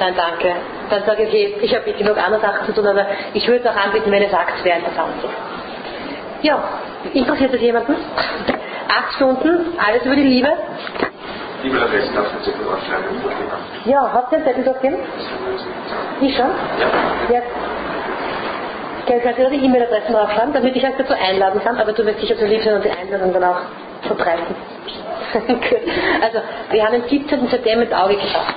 nein, danke, dann sage ich, okay, ich habe genug andere Sachen zu tun, aber ich würde es auch anbieten, wenn ihr sagt, es wäre interessant. Ja, interessiert das jemanden? Acht Stunden, alles über die Liebe. E-Mail-Adressen auf den Zettel aufschreiben. Ja, habt ihr einen Zettel durchgehen? Ich schon? Ja. ja. Kann ich also die E-Mail-Adressen draufschreiben, damit ich euch dazu einladen kann, aber du wirst sicher so lieb sein und die Einladung dann auch verbreiten. Also, wir haben den 17. September ins Auge gefasst.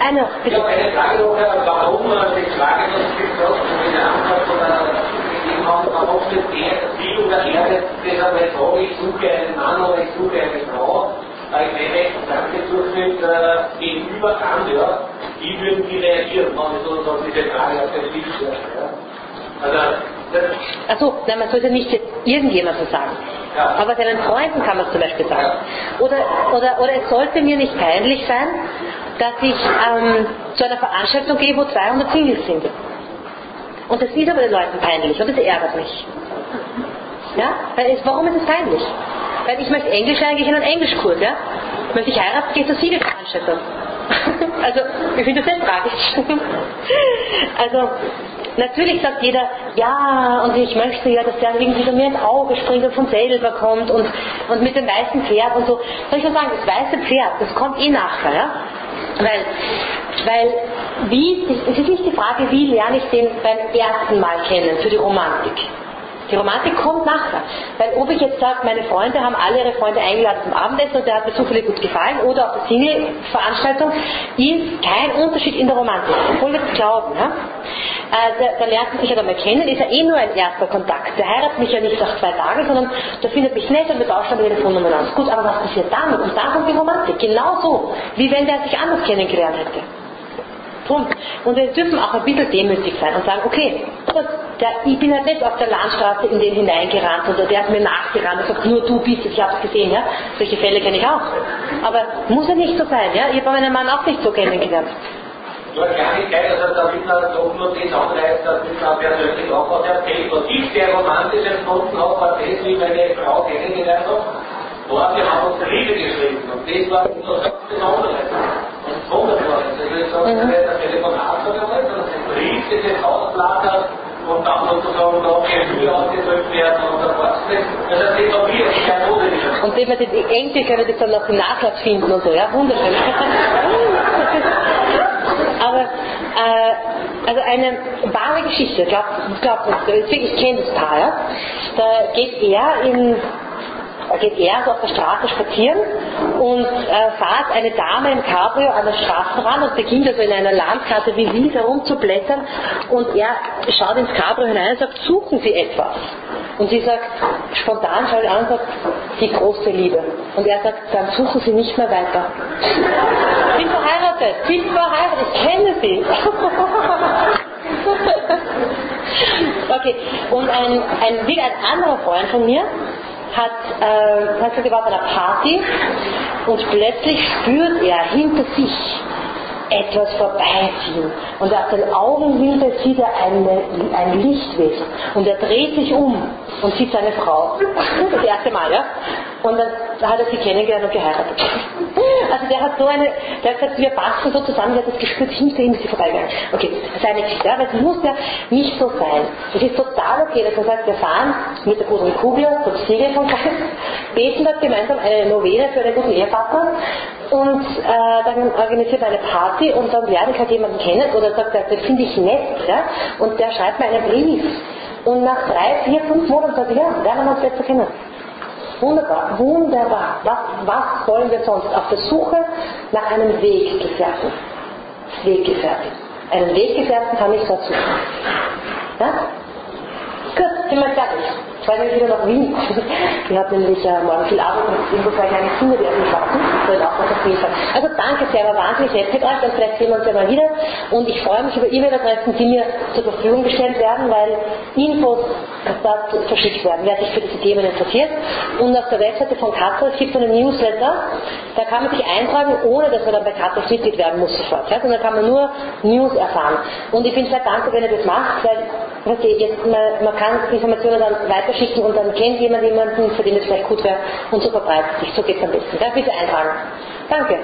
Eine, bitte. Ja, eine Frage noch, warum die Frage, Sie gefragt haben, eine Antwort von der gegeben haben, warum nicht der viel oder er deshalb eine Frage, ich suche einen Mann oder ich suche eine Frau, weil ich meine Gedanke Durchschnitt äh, gegenüber kann, ja, wie würden die reagieren, wenn ich sozusagen diese Frage auf den Tisch stelle, ja. Also, Achso, nein, man sollte nicht jetzt irgendjemandem sagen. Ja. Aber seinen Freunden kann man es zum Beispiel sagen. Oder, oder, oder es sollte mir nicht peinlich sein, dass ich ähm, zu einer Veranstaltung gehe, wo 200 Singles sind. Und das ist aber den Leuten peinlich und das ärgert mich. Ja? Weil es, warum ist es peinlich? Weil ich möchte Englisch lernen, gehe ich in einen Englischkurs. Ja? Möchte ich heiraten, gehe ich zur Single-Veranstaltung. also, ich finde das sehr tragisch. also, Natürlich sagt jeder, ja, und ich möchte ja, dass der irgendwie so mir ins Auge springt und von selber kommt und, und mit dem weißen Pferd und so. Soll ich mal sagen, das weiße Pferd, das kommt eh nachher, ja? Weil, weil wie, es ist nicht die Frage, wie lerne ich den beim ersten Mal kennen für die Romantik. Die Romantik kommt nachher. Weil ob ich jetzt sage, meine Freunde haben alle ihre Freunde eingeladen zum Abendessen und der hat mir zufällig gut gefallen oder auf der Single-Veranstaltung, ist kein Unterschied in der Romantik. Obwohl wir das glauben. Ja? Äh, da, da lernt man sich ja dann mal kennen, ist ja eh nur ein erster Kontakt. Der heiratet mich ja nicht nach zwei Tagen, sondern der findet mich nett und wir tauschen dann Telefonnummern aus. Gut, aber was passiert damit? Und da kommt die Romantik. Genau so, wie wenn der sich anders kennengelernt hätte. Drum. Und wir dürfen auch ein bisschen demütig sein und sagen, okay, der, ich bin halt nicht auf der Landstraße in den hineingerannt oder der ist mir nachgerannt und sagt, nur du bist es, ich habe es gesehen, ja. Solche Fälle kenne ich auch. Aber muss ja nicht so sein, ja. Ich habe meinen Mann auch nicht so kennengelernt. Nur eine Kleinigkeit, also damit man doch nur das anreißt, damit man persönlich auch was erzählt. Was ich sehr romantisch empfunden habe, war das, wie meine Frau kennengelernt hat, geschrieben und das war unser Besonderes. Und wunderbar. Also ich sage, mhm. nicht ein Telefonat oder was, sondern ein Brief, das jetzt ausblattert und dann sozusagen da Mühe ausgedrückt werden und. Und wenn man die Enkel können das dann noch im Nachlass finden und so, ja, wunderschön. Aber äh, also eine wahre Geschichte, glaubt glaub, ich kenne das Paar, ja? da geht er in geht er so auf der Straße spazieren und äh, fährt eine Dame im Cabrio an der Straßenrand und beginnt also in einer Landkarte wie wild herumzublättern und er schaut ins Cabrio hinein und sagt, suchen Sie etwas? Und sie sagt, spontan schaut er an und sagt, die große Liebe. Und er sagt, dann suchen Sie nicht mehr weiter. Sind verheiratet, sind verheiratet, ich kenne Sie. okay, und ein, ein, wieder ein anderer Freund von mir, hat, äh, hat er war bei einer Party und plötzlich spürt er hinter sich etwas vorbeiziehen. Und aus den Augenwinkeln sieht er eine, ein Lichtwesen. Und er dreht sich um und sieht seine Frau. Das erste Mal, ja? Und dann hat er sie kennengelernt und geheiratet. Also der hat so eine, der hat gesagt, wir passen so zusammen, der hat das gespürt, hinter ihm ist sie vorbeigegangen. Okay, das ist eine Geschichte, aber es muss ja nicht so sein. Es ist total okay, dass man sagt, wir fahren mit der guten Kugler zum Siegel von Geist, beten dort gemeinsam eine Novene für einen guten Ehepartner und äh, dann organisiert eine Party und dann lerne ich halt jemanden kennen oder sagt, das finde ich nett ja? und der schreibt mir einen Brief und nach drei, vier, fünf Monaten sagt er, ja, lernen wir uns besser kennen. Wunderbar, wunderbar. Was, was wollen wir sonst? Auf der Suche nach einem Weggefährten. Weggefährten. Einen Weggefährten kann ich suchen. Ja? Gut, sind wir fertig ich wieder nach Wien. Wir hatten nämlich äh, morgen viel Arbeit und zwei kleine Kinder, die auf mich warten. Soll auch noch auf jeden Fall. Also danke sehr, war wahnsinnig nett mit euch. Dann vielleicht sehen wir uns ja mal wieder. Und ich freue mich über E-Mail-Adressen, die mir zur Verfügung gestellt werden, weil Infos dort verschickt werden, wer sich für diese Themen interessiert. Und auf der Webseite von Katos gibt einen Newsletter, da kann man sich eintragen, ohne dass man dann bei Katos Mitglied werden muss sofort. Ja? Sondern kann man nur News erfahren. Und ich bin sehr dankbar, wenn ihr das macht, weil okay, jetzt, man, man kann Informationen dann weiterschicken und dann kennt jemand jemanden, für den es vielleicht gut wäre und so verbreitet sich. So geht es am besten. Ja, bitte eintragen. Danke.